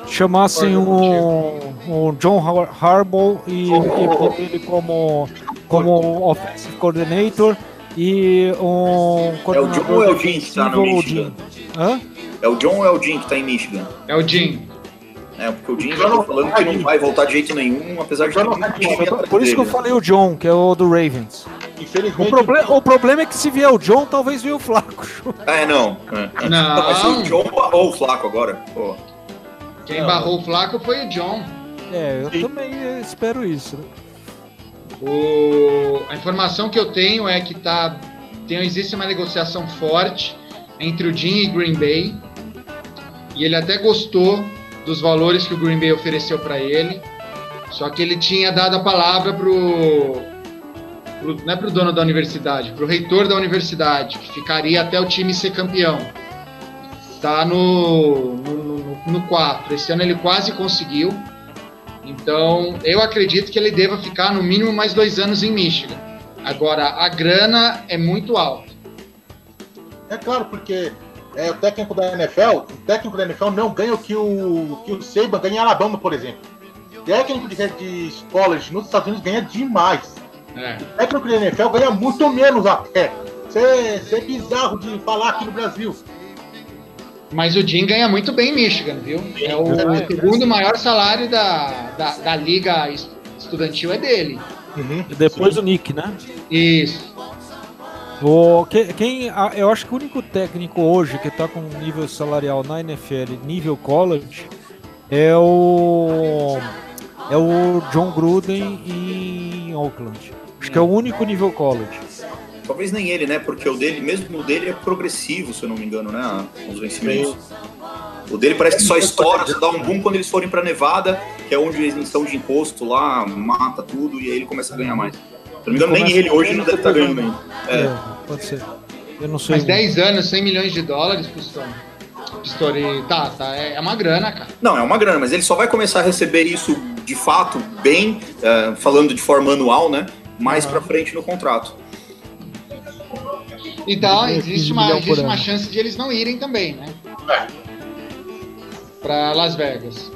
Chamassem o, o John Har- Harbaugh e, e pôr ele como, como offensive coordinator e um É o John ou é o Jim que tá no Michigan? Hã? É o John ou é o Jim que tá em Michigan? É o Jim. É, porque o Jim já tá falando que não vai voltar de jeito nenhum, apesar de ter muito time Por, atrás por isso que eu falei o John, que é o do Ravens. O, proble o problema é que se vier o John, talvez venha o Flaco. É, não. É. Não. Mas o John barrou o Flaco agora. Pô. Quem barrou o Flaco foi o John. É, eu também espero isso. O- A informação que eu tenho é que tá, tem, existe uma negociação forte entre o Jim e Green Bay. E ele até gostou dos valores que o Green Bay ofereceu para ele. Só que ele tinha dado a palavra pro, pro não é pro dono da universidade, pro reitor da universidade, que ficaria até o time ser campeão. Tá no no, no, no 4. Esse ano ele quase conseguiu. Então, eu acredito que ele deva ficar no mínimo mais dois anos em Michigan. Agora, a grana é muito alta. É claro, porque é, o técnico da NFL, o técnico da NFL não ganha o que o, que o Saban ganha em Alabama, por exemplo. O técnico de, de college nos Estados Unidos ganha demais. É. O técnico da NFL ganha muito menos até. Isso é, isso é bizarro de falar aqui no Brasil. Mas o Jim ganha muito bem em Michigan, viu? É o É. segundo maior salário da, da, da liga es- estudantil é dele. E depois o Nick, né? Isso. O, que- quem, eu acho que o único técnico hoje que tá com nível salarial na NFL, nível college, é o é o John Gruden em Oakland. Acho que é o único nível college. Talvez nem ele, né? Porque o dele, mesmo o dele é progressivo, se eu não me engano, né? Os vencimentos. O dele parece que só estoura, só dá um boom quando eles forem pra Nevada, que é onde eles estão de imposto lá, mata tudo e aí ele começa a ganhar mais. Se eu não me engano, nem ele hoje não deve estar ganhando ainda. É. É, pode ser. Eu não sei. Mas 10 anos, 100 milhões de dólares, Pistone. Pistone, tá, tá, é é uma grana, cara. Não, é uma grana, mas ele só vai começar a receber isso de fato bem, é, falando de forma anual, né? Mais pra frente no contrato. Então, existe 15 uma, existe uma chance de eles não irem também, né? Pra Las Vegas.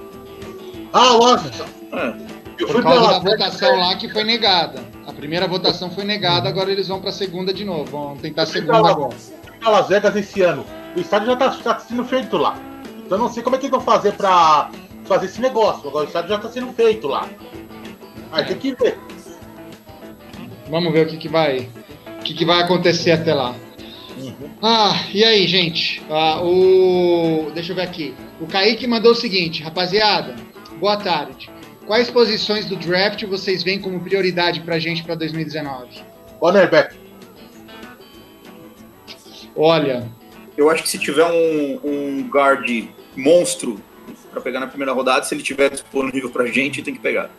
Ah, Washington. É. Eu Por fui causa da Las Vegas, votação lá que foi negada. A primeira votação foi negada, agora eles vão pra segunda de novo. Vão tentar a segunda agora. pra Las Vegas esse ano. O estádio já tá, tá sendo feito lá. Então eu não sei como é que eles vão fazer pra fazer esse negócio. Agora o estádio já tá sendo feito lá. Aí tem que ver. Vamos ver o que, que vai. O que, que vai acontecer até lá. Ah, e aí, gente? Ah, o. Deixa eu ver aqui. O Kaique mandou o seguinte, rapaziada. Boa tarde. Quais posições do draft vocês veem como prioridade pra gente pra 2019? Cornerback. Olha, Eu acho que se tiver um, um guard monstro pra pegar na primeira rodada, se ele tiver disponível pra gente, tem que pegar.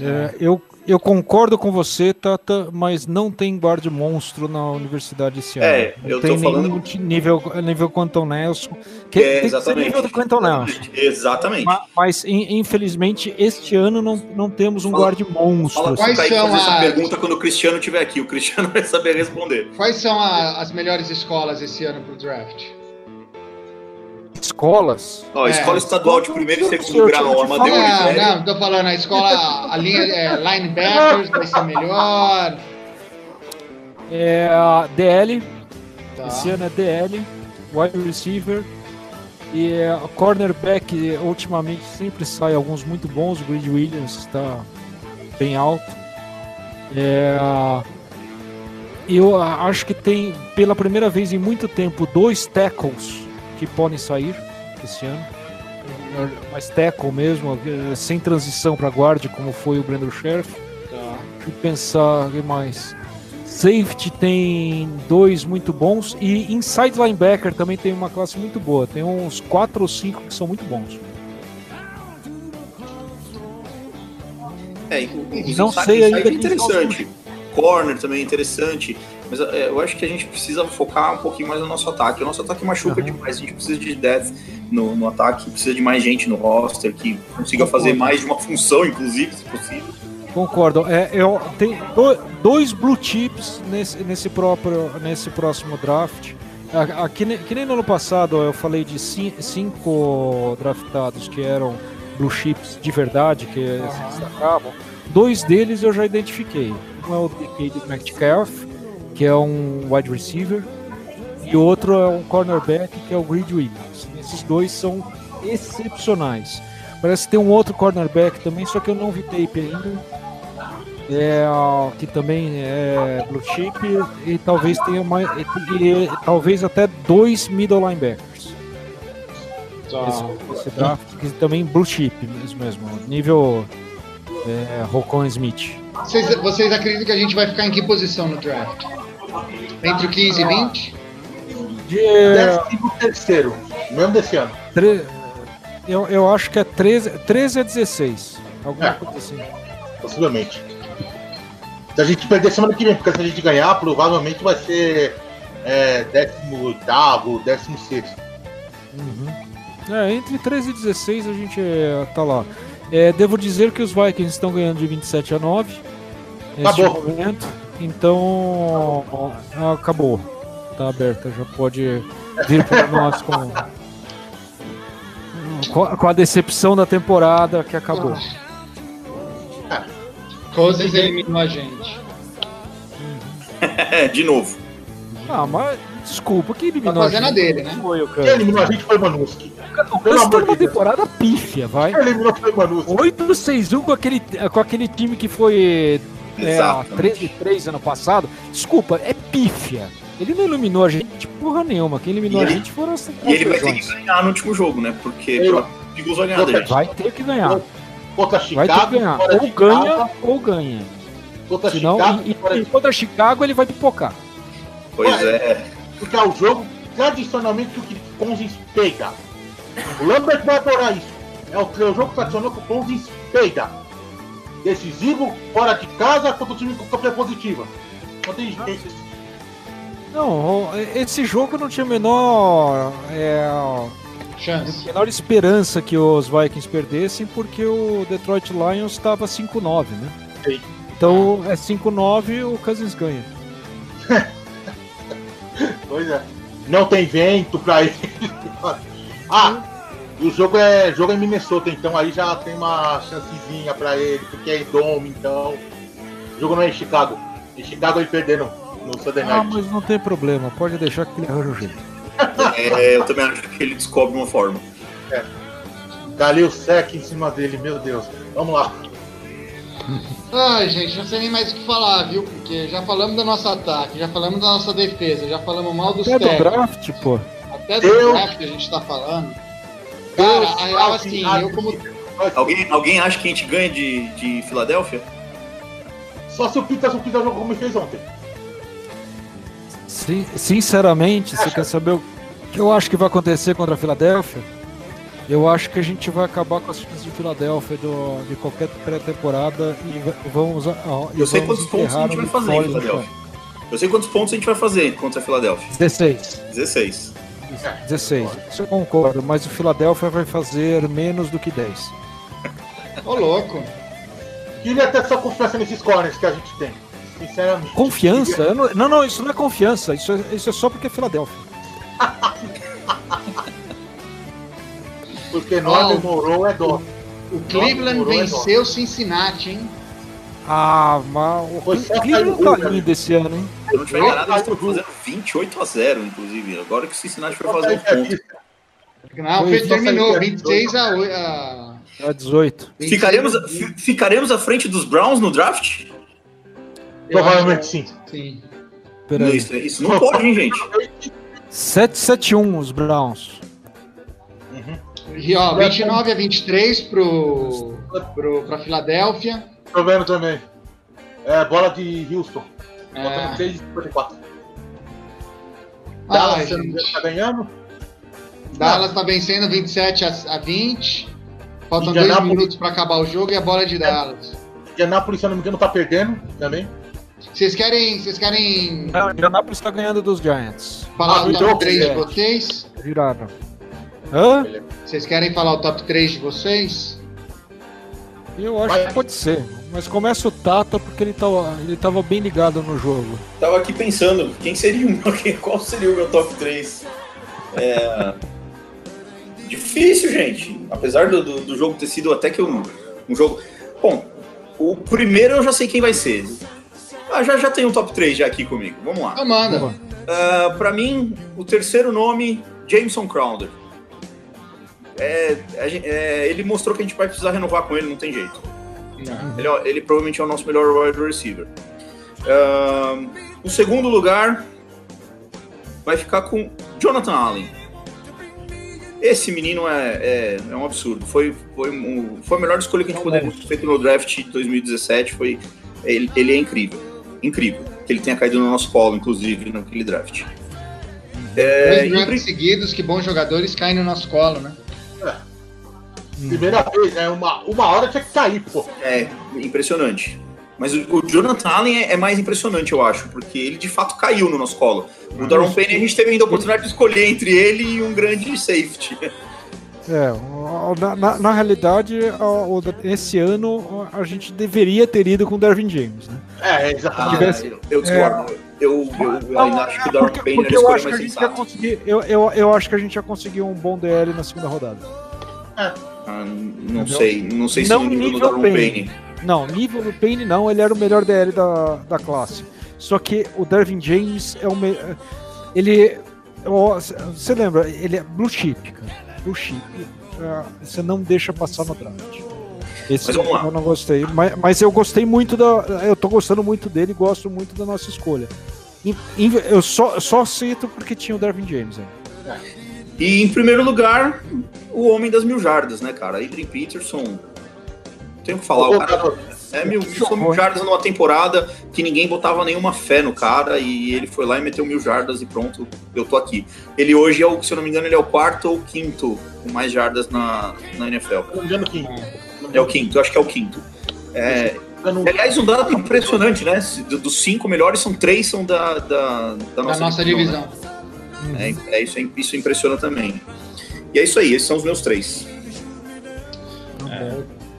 É, eu, eu concordo com você, Tata, mas não tem guard monstro na universidade esse ano. É, não eu tem tô falando- nenhum ti- nível, nível Quanton Nelson. Que, É, tem que ser exatamente. nível do Quanton Nelson. Exatamente. Ma- Mas, in- infelizmente, este ano não, não temos um Fala- guard monstro. Fala assim. Quais são fazer essa as- pergunta quando o Cristiano estiver aqui. O Cristiano vai saber responder. quais são a- as melhores escolas esse ano pro draft? Escolas. Ó, É. escola estadual de primeiro e segundo grau, falo- Amadeu Não, não, tô falando, a escola, a linha é, linebackers vai ser melhor. É a DL, Tá. esse ano é DL, wide receiver. E é, a cornerback, ultimamente sempre sai alguns muito bons. O Grid Williams está bem alto. É, eu acho que tem, pela primeira vez em muito tempo, dois tackles que podem sair esse ano. Mas tackle mesmo, eh, sem transição para guarda, como foi o Brandon Sheriff. Deixa eu pensar que mais. Safety tem dois muito bons e inside linebacker também tem uma classe muito boa. Tem uns quatro ou cinco que são muito bons. É, os Não sei ainda é interessante. Corner também é interessante. Mas é, eu acho que a gente precisa focar um pouquinho mais no nosso ataque. O nosso ataque machuca Aham. demais. A gente precisa de depth no, no ataque, precisa de mais gente no roster que consiga fazer Concordo. mais de uma função, inclusive, se possível. Concordo. É, eu tem do- dois blue chips nesse, nesse próprio nesse próximo draft. Aqui, que nem no ano passado eu falei de cin- cinco draftados que eram blue chips de verdade que se destacavam. Dois deles eu já identifiquei. Um é o DK Metcalf, que é um wide receiver, e outro é um cornerback, que é o Grid Williams. Esses dois são excepcionais. Parece que tem um outro cornerback também, só que eu não vi tape ainda. É, que também é blue chip e talvez tenha mais e, e talvez até dois middle linebackers Tá. esse, esse draft que também blue chip mesmo, mesmo nível é, Rocon Smith Vocês, vocês acreditam que a gente vai ficar em que posição no draft? Entre o 15 e 20? de Décimo terceiro, mesmo desse ano. tre- eu, eu acho que é 13, 13 a 16 alguma É. coisa assim Possivelmente. Se a gente perder semana que vem, porque se a gente ganhar, provavelmente vai ser é, 18, 16. Uhum. É, entre 13 e 16 a gente é, tá lá. É, devo dizer que os Vikings estão ganhando de 27 a 9 neste Acabou. momento. Então, acabou. Tá aberta, já pode vir para nós com, com a- a decepção da temporada que acabou. Roses eliminou a gente. É, de novo. Ah, mas desculpa, quem eliminou Tá fazendo a a gente? dele, né? Foi o Quem eliminou a gente foi o Manuski. O Pelo Kansas amor teve de uma Deus. temporada pífia, vai. Quem eliminou foi o Manuski. 8-6-1 com aquele, com aquele time que foi é, Exatamente. 13-3 ano passado. Desculpa, é pífia. Ele não eliminou a gente porra nenhuma. Quem eliminou E a ele- gente foram as E ele vai ter que ganhar no último jogo, né? Porque Eu- Eagles vai ter que ganhar. Contra Vai ter Chicago, que ganhar. Ou ganha ou ganha. Contra Senão, Chicago, e, e, contra Chicago ele vai pipocar. Pois é. Porque é o jogo tradicionalmente que o Cousins peida. O Lambert vai adorar isso. É o, é o jogo tradicional que o Cousins peida. Decisivo, fora de casa, contra o time com campanha positiva. Não tem jeito. Não, esse jogo não tinha a menor, é, Chance. menor esperança que os Vikings perdessem, porque o Detroit Lions estava 5-9, né? Sim. Então é 5-9 o Cousins ganha. Pois é. Não tem vento pra ele. ah, e o jogo é, jogo é em Minnesota, então aí já tem uma chancezinha pra ele, porque é em Dome, então. O jogo não é em Chicago. Em Chicago ele perdeu no, Sunday Ah, Night. mas não tem problema, pode deixar que ele arranja o jeito. É, eu também acho que ele descobre uma forma. Dali o sec em cima dele, meu Deus. Vamos lá. Ai, gente, não sei nem mais o que falar, viu? Porque já falamos do nosso ataque, já falamos da nossa defesa, já falamos mal dos Até do draft, pô. Até do Eu- draft que a gente tá falando. Cara, a real assim, eu como. Alguém, alguém acha que a gente ganha de, de Filadélfia? Só se o Peterson quiser jogar como ele fez ontem. Sin- Sinceramente, você quer saber o que eu acho que vai acontecer contra a Filadélfia? Eu acho que a gente vai acabar com as chances de Filadélfia do- de qualquer pré-temporada e va- vamos. e Eu sei vamos quantos pontos a gente o vai fazer em Filadélfia. Eu sei quantos pontos a gente vai fazer contra a Filadélfia. chão. 16. 16. 16. Isso eu concordo, mas o Filadélfia vai fazer menos do que 10. Ô, louco. Queria ter só confiança nesses corners que a gente tem. Sinceramente. Confiança? Não, não, não, isso não é confiança. Isso é, isso é só porque é Filadélfia. Porque nós demorou é dó. O Cleveland Nossa, venceu Cincinnati, hein? Ah, mas o Cleveland tá lindo esse ano, hein? Se eu não tiver enganado, eles estão fazendo 28 a 0, inclusive. Agora que o Cincinnati foi fazer um ponto. Não, Foi terminou, sair 26 a, a É 18. 26 Ficaremos, a- ficaremos à frente dos Browns no draft? Provavelmente sim. Sim. Peraí. Isso, isso não pode, hein, gente? 7-7-1 os Browns. E, ó, 29 a 23 pro, pro, pra Filadélfia. Tô vendo também. É, bola de Houston. É, Botando 6 e 54. ah, Dallas, se eu não me gente. engano, tá ganhando. Dallas tá vencendo 27 a, a 20. Faltam dois Indianápolis- minutos pra acabar o jogo e a bola de Dallas. Indianápolis, se eu não me engano, tá perdendo também. Vocês querem, vocês querem Não, Indianapolis tá ganhando dos Giants. falar Ah, o top 3 de é. vocês? Viraram. Hã? Vocês querem falar o top 3 de vocês? Eu acho que pode ser. Mas começa o Tata porque ele tava, ele tava bem ligado no jogo. Tava aqui pensando, quem seria o meu, quem- qual seria o meu top 3? É... Difícil, gente. Apesar do, do, do jogo ter sido até que um, um jogo. Bom, o primeiro eu já sei quem vai ser. Ah, já, já tem um top 3 já aqui comigo. Vamos lá. Boa. Ah, pra mim, o terceiro nome, Jameson Crowder. É, é, ele mostrou que a gente vai precisar renovar com ele, não tem jeito. Não. Ele, é- ele provavelmente é o nosso melhor wide receiver. Ahn, o segundo lugar vai ficar com Jonathan Allen. Esse menino é, é, é um absurdo. Foi, foi, um- foi a melhor escolha que a gente poderia ter feito no draft de 2017. Foi, ele, ele é incrível. Incrível. Que ele tenha caído no nosso colo, inclusive, naquele draft. É, Dois drafts seguidos que bons jogadores caem no nosso colo, né? Primeira vez, é uma, uma hora tinha que cair, pô. É, impressionante. Mas o, o Jonathan Allen é, é mais impressionante, eu acho, porque ele de fato caiu no nosso colo. O Daron Payne a gente teve ainda a oportunidade de escolher entre ele e um grande safety. É, na, na- na realidade, esse ano a gente deveria ter ido com o Dervin James, né? É, exatamente. tivesse- eu, eu discordo. Eu, eu, eu ainda acho que o Daron porque, Payne porque eu acho que a mais gente ia conseguir. Eu, eu, eu acho que a gente ia conseguir um bom DL na segunda rodada. Ah, não Entendeu? sei, não sei se Não no nível do nível Daron Payne. Payne. Não, nível do Payne não, ele era o melhor DL da, da classe. Só que o Dervin James é o me... ele você lembra, ele é blue chip, cara. Blue chip. Ah, Você não deixa passar no draft. Esse eu não gostei, mas, mas eu gostei muito da eu tô gostando muito dele, e gosto muito da nossa escolha. Eu só, só cito porque tinha o Dervin James. Né? E em primeiro lugar, o homem das mil jardas, né, cara? Adrian Peterson. O que falar. O cara é mil, mil jardas numa temporada que ninguém botava nenhuma fé no cara e ele foi lá e meteu mil jardas e pronto, eu tô aqui. Ele hoje é o, se eu não me engano, ele é o quarto ou quinto com mais jardas na, na NFL. Não me engano, quem? É o quinto, eu acho que é o quinto. É, não- aliás, um dado impressionante, né? Do- Dos cinco melhores, são três são da, da, da Da nossa, nossa divisão, né? Divisão. É, é isso, isso impressiona também. E é isso aí, esses são os meus três.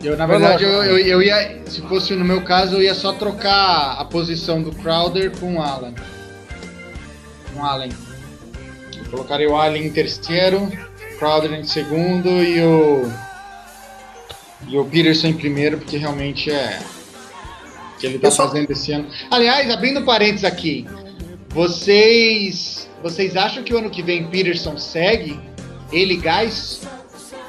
Eu, na verdade, eu, eu, eu ia, se fosse no meu caso, eu ia só trocar a posição do Crowder com o Allen. Com o Allen. Eu colocaria o Allen em terceiro, Crowder em segundo e o. E o Peterson em primeiro, porque realmente é. O que ele tá só- fazendo esse ano. Aliás, abrindo parênteses aqui. Vocês. Vocês acham que o ano que vem Peterson segue? Ele gás?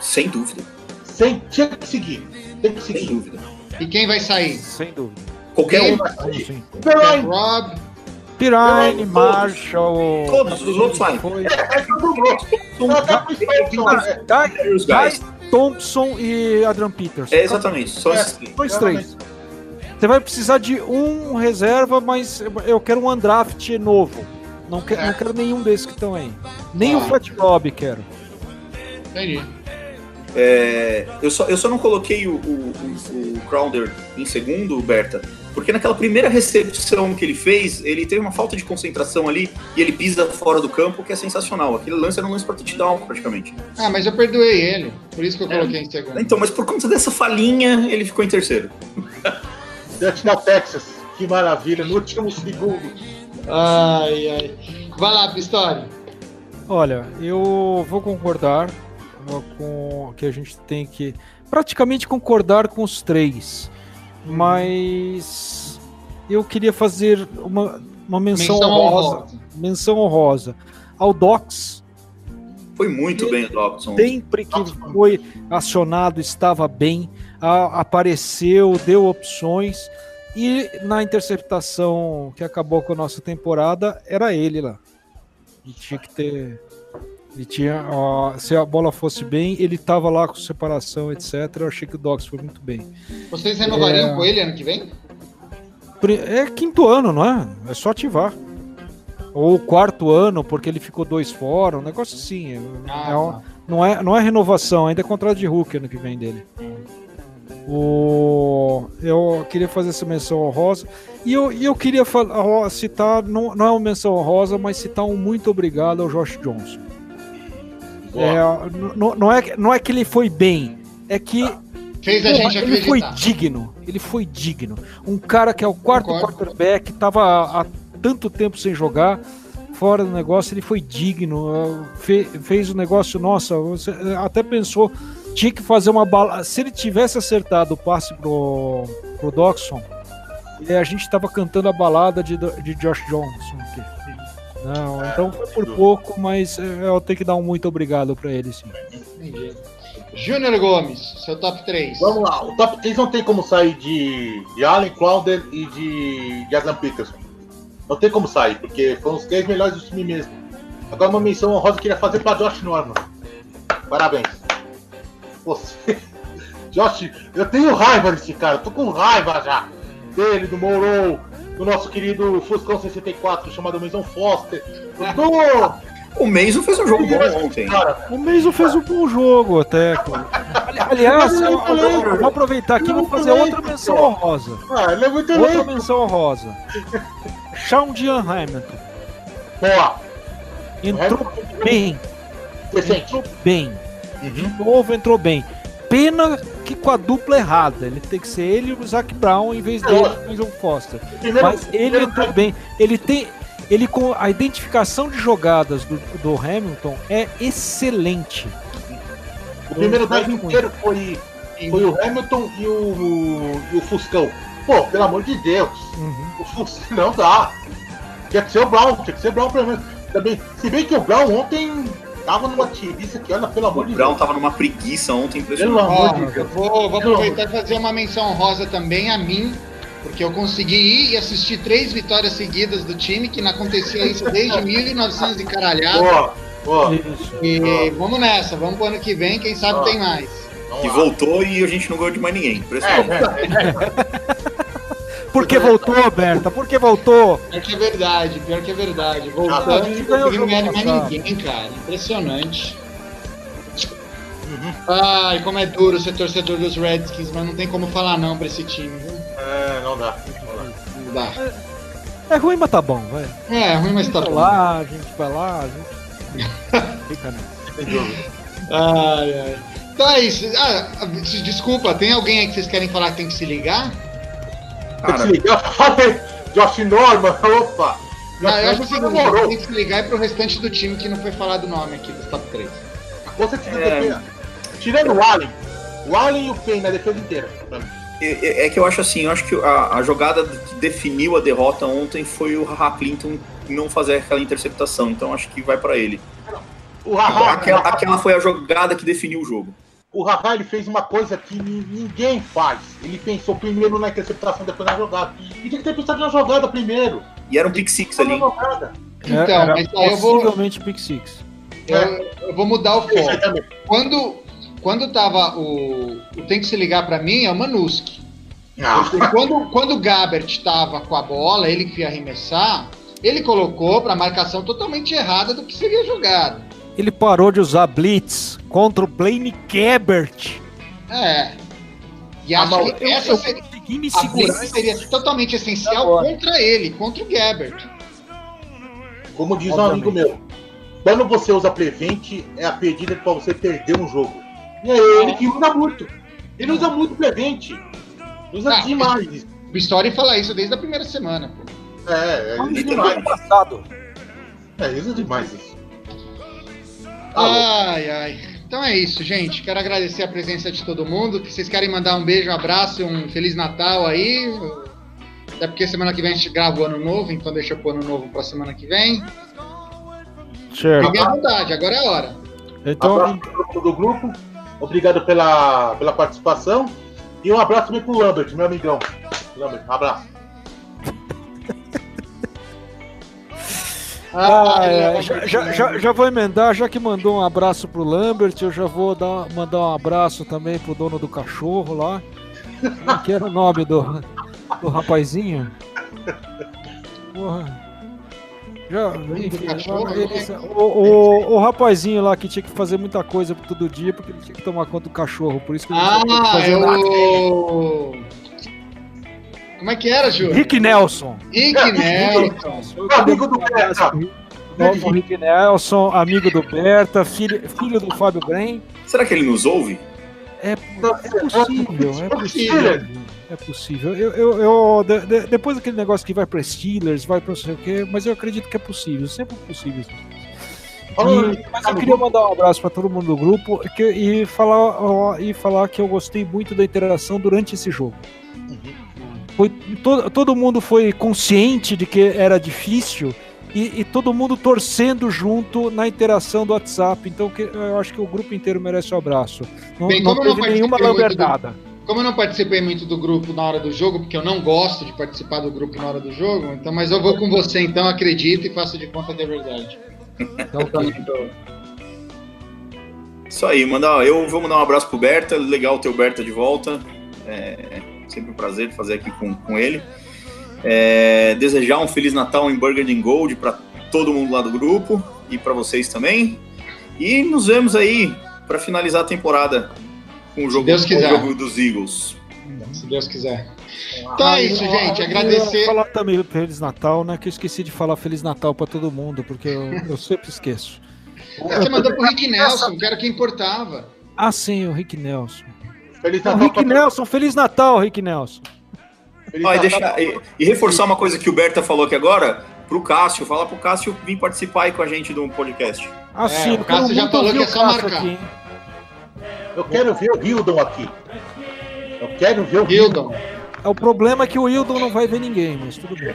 Sem dúvida, Sem, tinha que seguir. Tem que sem seguir. dúvida. E quem vai sair? Sem dúvida. Qualquer um. Sim. Peraí, Rob, Pirine. Marshall. Todos os outros saem. É Thompson e Adrian Peterson. É, exatamente. Só esses três. Você vai precisar de um reserva, mas eu- quero um undraft novo. Não quero, não quero nenhum desses que estão aí. Nem Ah. o Flat Bob quero. entendi. É, eu, só, eu só não coloquei o, o, o, o Crowder em segundo, Berta, porque naquela primeira recepção que ele fez, ele teve uma falta de concentração ali e ele pisa fora do campo, que é sensacional. Aquele lance era um lance pra touchdown, praticamente. Ah, mas eu perdoei ele. Por isso que eu É. coloquei em segundo. Então, mas por conta dessa falinha, ele ficou em terceiro. Diante da Texas. Que maravilha. No último segundo. Ai, ai. Vai lá, Pistori. Olha, eu vou concordar. com que a gente tem que praticamente concordar com os três, Uhum. mas eu queria fazer uma, uma menção, Menção honrosa, honrosa. menção honrosa ao Docs. Foi muito bem o Dobson. Sempre que foi acionado estava bem, a- apareceu, deu opções e na interceptação que acabou com a nossa temporada era ele lá. E tinha que ter. Ele tinha, ó, se a bola fosse bem, ele tava lá com separação, etc. Eu achei que o Docs foi muito bem. Vocês renovariam É. com ele ano que vem? É quinto ano, não é? É só ativar. Ou quarto ano, porque ele ficou dois fora, um negócio assim. Ah, é uma- não, é, não é renovação, ainda é contrato de Hulk ano que vem dele. O, eu queria fazer essa menção honrosa. E eu, e eu queria fal- ó, citar, não, não é uma menção honrosa, mas citar um muito obrigado ao Josh Johnson. É, não, é, não é que ele foi bem, é que Fez a Porra, gente ele foi digno. Ele foi digno. Um cara que é o quarto Concordo. quarterback, tava há tanto tempo sem jogar, fora do negócio, ele foi digno. fe- fez o negócio, nossa, você uh, até pensou, tinha que fazer uma bala. Se ele tivesse acertado o passe pro, pro Doxson, eh, a gente tava cantando a balada de, de Josh Johnson aqui. Não, então foi por pouco, mas eh, eu tenho que dar um muito obrigado pra ele, sim. Entendi. Júnior Gomes, seu top 3. Vamos lá, o top 3 não tem como sair de, de Allen, Crowder e de, de Adam Peterson. Não tem como sair, porque foram os três melhores do time mesmo. Agora uma menção honrosa que eu queria fazer pra Josh Norman. Parabéns. Você. Josh, eu tenho raiva desse cara, eu tô com raiva já. Dele, do Mourou, do nosso querido Fuscão 64, chamado Mason Foster. Eu tô. O Mason fez um jogo bom ontem. Cara, O Mason fez um bom jogo até. cara. Aliás, eu, vou- lento. eu vou aproveitar aqui e vou fazer lento, outra menção honrosa. ah, ele é muito Outra lento. menção honrosa. Sean Dian Hamilton. Boa, Entrou bem. Entrou bem. De novo entrou bem. Pena que com a dupla errada. Ele tem que ser ele e o Zac Brown em vez dele e o Mason Foster. Mas ele entrou bem. Ele tem. Ele com a identificação de jogadas do, do Hamilton é excelente. O primeiro drive muito. inteiro foi, foi o Hamilton e o, e o Fuscão. Pô, pelo amor de Deus. Uhum. O Fuscão não dá. Tinha que ser o Brown, tinha que ser o Brown pelo menos. Também, se bem que o Brown ontem tava numa tiriça que, olha, pelo O amor de Brown Deus. tava numa preguiça ontem, Pelo impressionante. amor Ó, de eu Deus. vou, vou aproveitar e fazer uma menção honrosa também a mim, porque eu consegui ir e assistir três vitórias seguidas do time, que não acontecia isso desde 1900 e caralhado. Boa, boa. E vamos nessa, vamos pro ano que vem, quem sabe Ó. tem mais. E voltou e a gente não ganhou de mais ninguém. Impressionante. É, é, Por que voltou, Berta? Por que voltou? Pior que é verdade, pior que é verdade. Ah, Voltando, a gente não ganhou o conseguimos ganhar de jogo mais ninguém, cara. Impressionante. Uhum. Ai, como é duro ser torcedor dos Redskins, mas não tem como falar não pra esse time, viu? é, não dá. Não dá. É ruim, mas tá bom, vai. É, ruim, mas tá Vai bom. lá, a gente vai lá, a gente. Fica nessa. Ai, ai. Então é isso. Ah, desculpa, tem alguém aí que vocês querem falar que tem que se ligar? Tem que Cara, ligar. Falei, Josh Norman, opa. Não, eu acho que demorou. tem que se ligar é pro restante do time que não foi falado o nome aqui dos top 3. Você se É. Tirando o Allen, o Allen e o Payne na defesa inteira. pra mim. é, é que eu acho assim, eu acho que a, a jogada que definiu a derrota ontem foi o Haha Clinton não fazer aquela interceptação. Então acho que vai pra ele. O Haha, Aquela, aquela foi a jogada que definiu o jogo. O Haha ele fez uma coisa que ni- ninguém faz. Ele pensou primeiro na interceptação, depois na jogada. E tem que ter pensado na jogada primeiro. E era um pick six ali. jogada. Então, É, era mas aí eu vou, possivelmente Pick Six. eu, eu vou mudar o foco. Quando, quando tava o, o tem que se ligar pra mim, é o Manuski. Ah, quando, quando o Gabbert tava com a bola, ele que ia arremessar, ele colocou pra marcação totalmente errada do que seria jogado. Ele parou de usar Blitz contra o Blaine Gabbert. É. E Ah, acho mas que Eu, essa eu seria, me a blitz seria totalmente essencial Agora. contra ele, contra o Gabbert. como diz um Obviamente. amigo meu, quando você usa Prevent, é a pedida pra você perder um jogo. E é ele que usa muito. Ele usa muito Prevent. Usa Ah, demais. O Pistori fala isso desde a primeira semana. Pô. É, é, Ele demais. passado. É, usa demais isso. Ai, ai. Então é isso, gente. Quero agradecer a presença de todo mundo. Que vocês querem mandar um beijo, um abraço, um Feliz Natal aí. Até porque semana que vem a gente grava o ano novo, então deixa o ano novo pra semana que vem. Certo. Fiquem à vontade, agora é a hora. Então, abraço do grupo. Obrigado pela, pela participação. E um abraço também pro Lambert, meu amigão. Lambert, um abraço. Ah, é, é já, já, já, já vou emendar, já que mandou um abraço pro Lambert, eu já vou dar, mandar um abraço também pro dono do cachorro lá. Como que era o nome do, do rapazinho? Porra. Já, enfim, cachorro, ele- né? o, o, o rapazinho lá que tinha que fazer muita coisa todo dia porque ele tinha que tomar conta do cachorro, por isso que ele não tinha que Ah, fazer é nada. Como é que era, Júlio? Rick Nelson. Rick Nelson. Amigo do Berta. Novo Rick Nelson, amigo do Berta, filho, filho do Fábio Bren. Será que ele nos ouve? É, é possível, é Possível. possível. É possível. Eu, eu, eu- de- de- depois daquele negócio que vai para Steelers, vai para não sei o quê, mas eu acredito que é possível, sempre é possível. E- mas eu queria mandar um abraço para todo mundo do grupo que- e, falar, ó, e falar que eu gostei muito da interação durante esse jogo. Foi, todo, todo mundo foi consciente de que era difícil e, e todo mundo torcendo junto na interação do WhatsApp. Então que- eu acho que o grupo inteiro merece um abraço. Não, Bem, não como eu não teve nenhuma participei muito do- lamberdada. Como eu não participei muito do grupo na hora do jogo, porque eu não gosto de participar do grupo na hora do jogo, então, mas eu vou com você, então acredito e faço de conta que é verdade. Então, ok. Isso aí, mandar, eu vou mandar um abraço pro Berta, legal ter o Berta de volta. É sempre um prazer fazer aqui com, com ele. É, desejar um Feliz Natal em Burger and Gold para todo mundo lá do grupo e para vocês também. E nos vemos aí para finalizar a temporada com o jogo, Deus com o quiser. jogo dos Eagles. Se Deus quiser. Então é isso, gente. Agradecer. Falar também Feliz Natal, né? Que eu esqueci de falar Feliz Natal para todo mundo, porque eu, eu sempre esqueço. Você mandou pro Rick Nelson, que era o que importava. Ah, sim, o Rick Nelson. Feliz O Natal Rick pra- Nelson, Feliz Natal, Rick Nelson. Feliz Ó, e, deixar- e- e reforçar uma coisa que o Berta falou aqui agora, pro Cássio, fala pro Cássio vir participar aí com a gente do podcast. Ah, sim, o eu quero Cássio já falou que é o só marcar. aqui? Eu quero ver o Hildon aqui. Eu quero ver o Hildon. Hildon. É, O problema é que o Wildon não vai ver ninguém, mas tudo bem.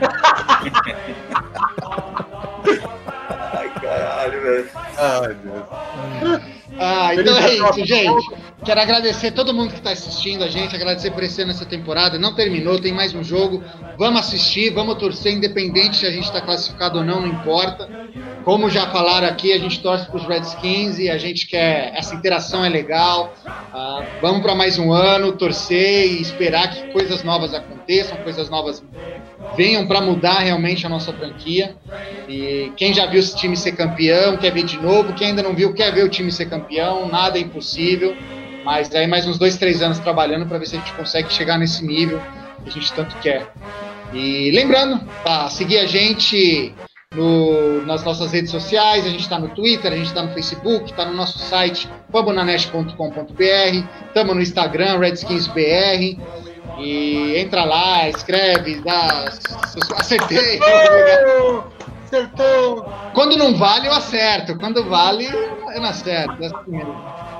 Ai, caralho, velho. Ai, Deus. Ah, então é isso, gente. Quero agradecer todo mundo que está assistindo a gente, agradecer por esse ano, essa temporada. Não terminou, tem mais um jogo. Vamos assistir, vamos torcer, independente se a gente está classificado ou não, não importa. Como já falaram aqui, a gente torce para os Redskins e a gente quer. Essa interação é legal. Ah, vamos para mais um ano, torcer e esperar que coisas novas aconteçam, coisas novas venham para mudar realmente a nossa franquia. E quem já viu esse time ser campeão, quer ver de novo. Quem ainda não viu, quer ver o time ser campeão. Nada é impossível. Mas aí mais uns dois, três anos trabalhando para ver se a gente consegue chegar nesse nível que a gente tanto quer. E lembrando, tá, seguir a gente no- nas nossas redes sociais, a gente está no Twitter, a gente está no Facebook, está no nosso site fambonanet.com.br, estamos no Instagram, RedskinsBR. E entra lá, escreve, dá. Acertei! Acertou! Quando não vale, eu acerto. Quando vale, eu não acerto. É assim.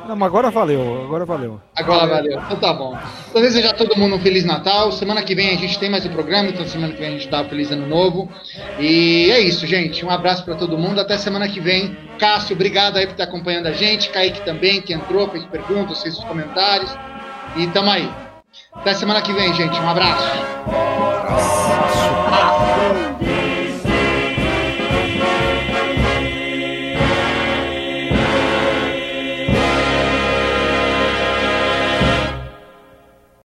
Não, mas agora valeu, agora valeu. Agora valeu. Então tá bom. Então desejar a todo mundo um Feliz Natal. Semana que vem a gente tem mais um programa, então semana que vem a gente dá um Feliz Ano Novo. E é isso, gente. Um abraço pra todo mundo. Até semana que vem. Cássio, obrigado aí por estar acompanhando a gente. Kaique também, que entrou, fez perguntas, fez os comentários. E tamo aí. Até semana que vem, gente. Um abraço.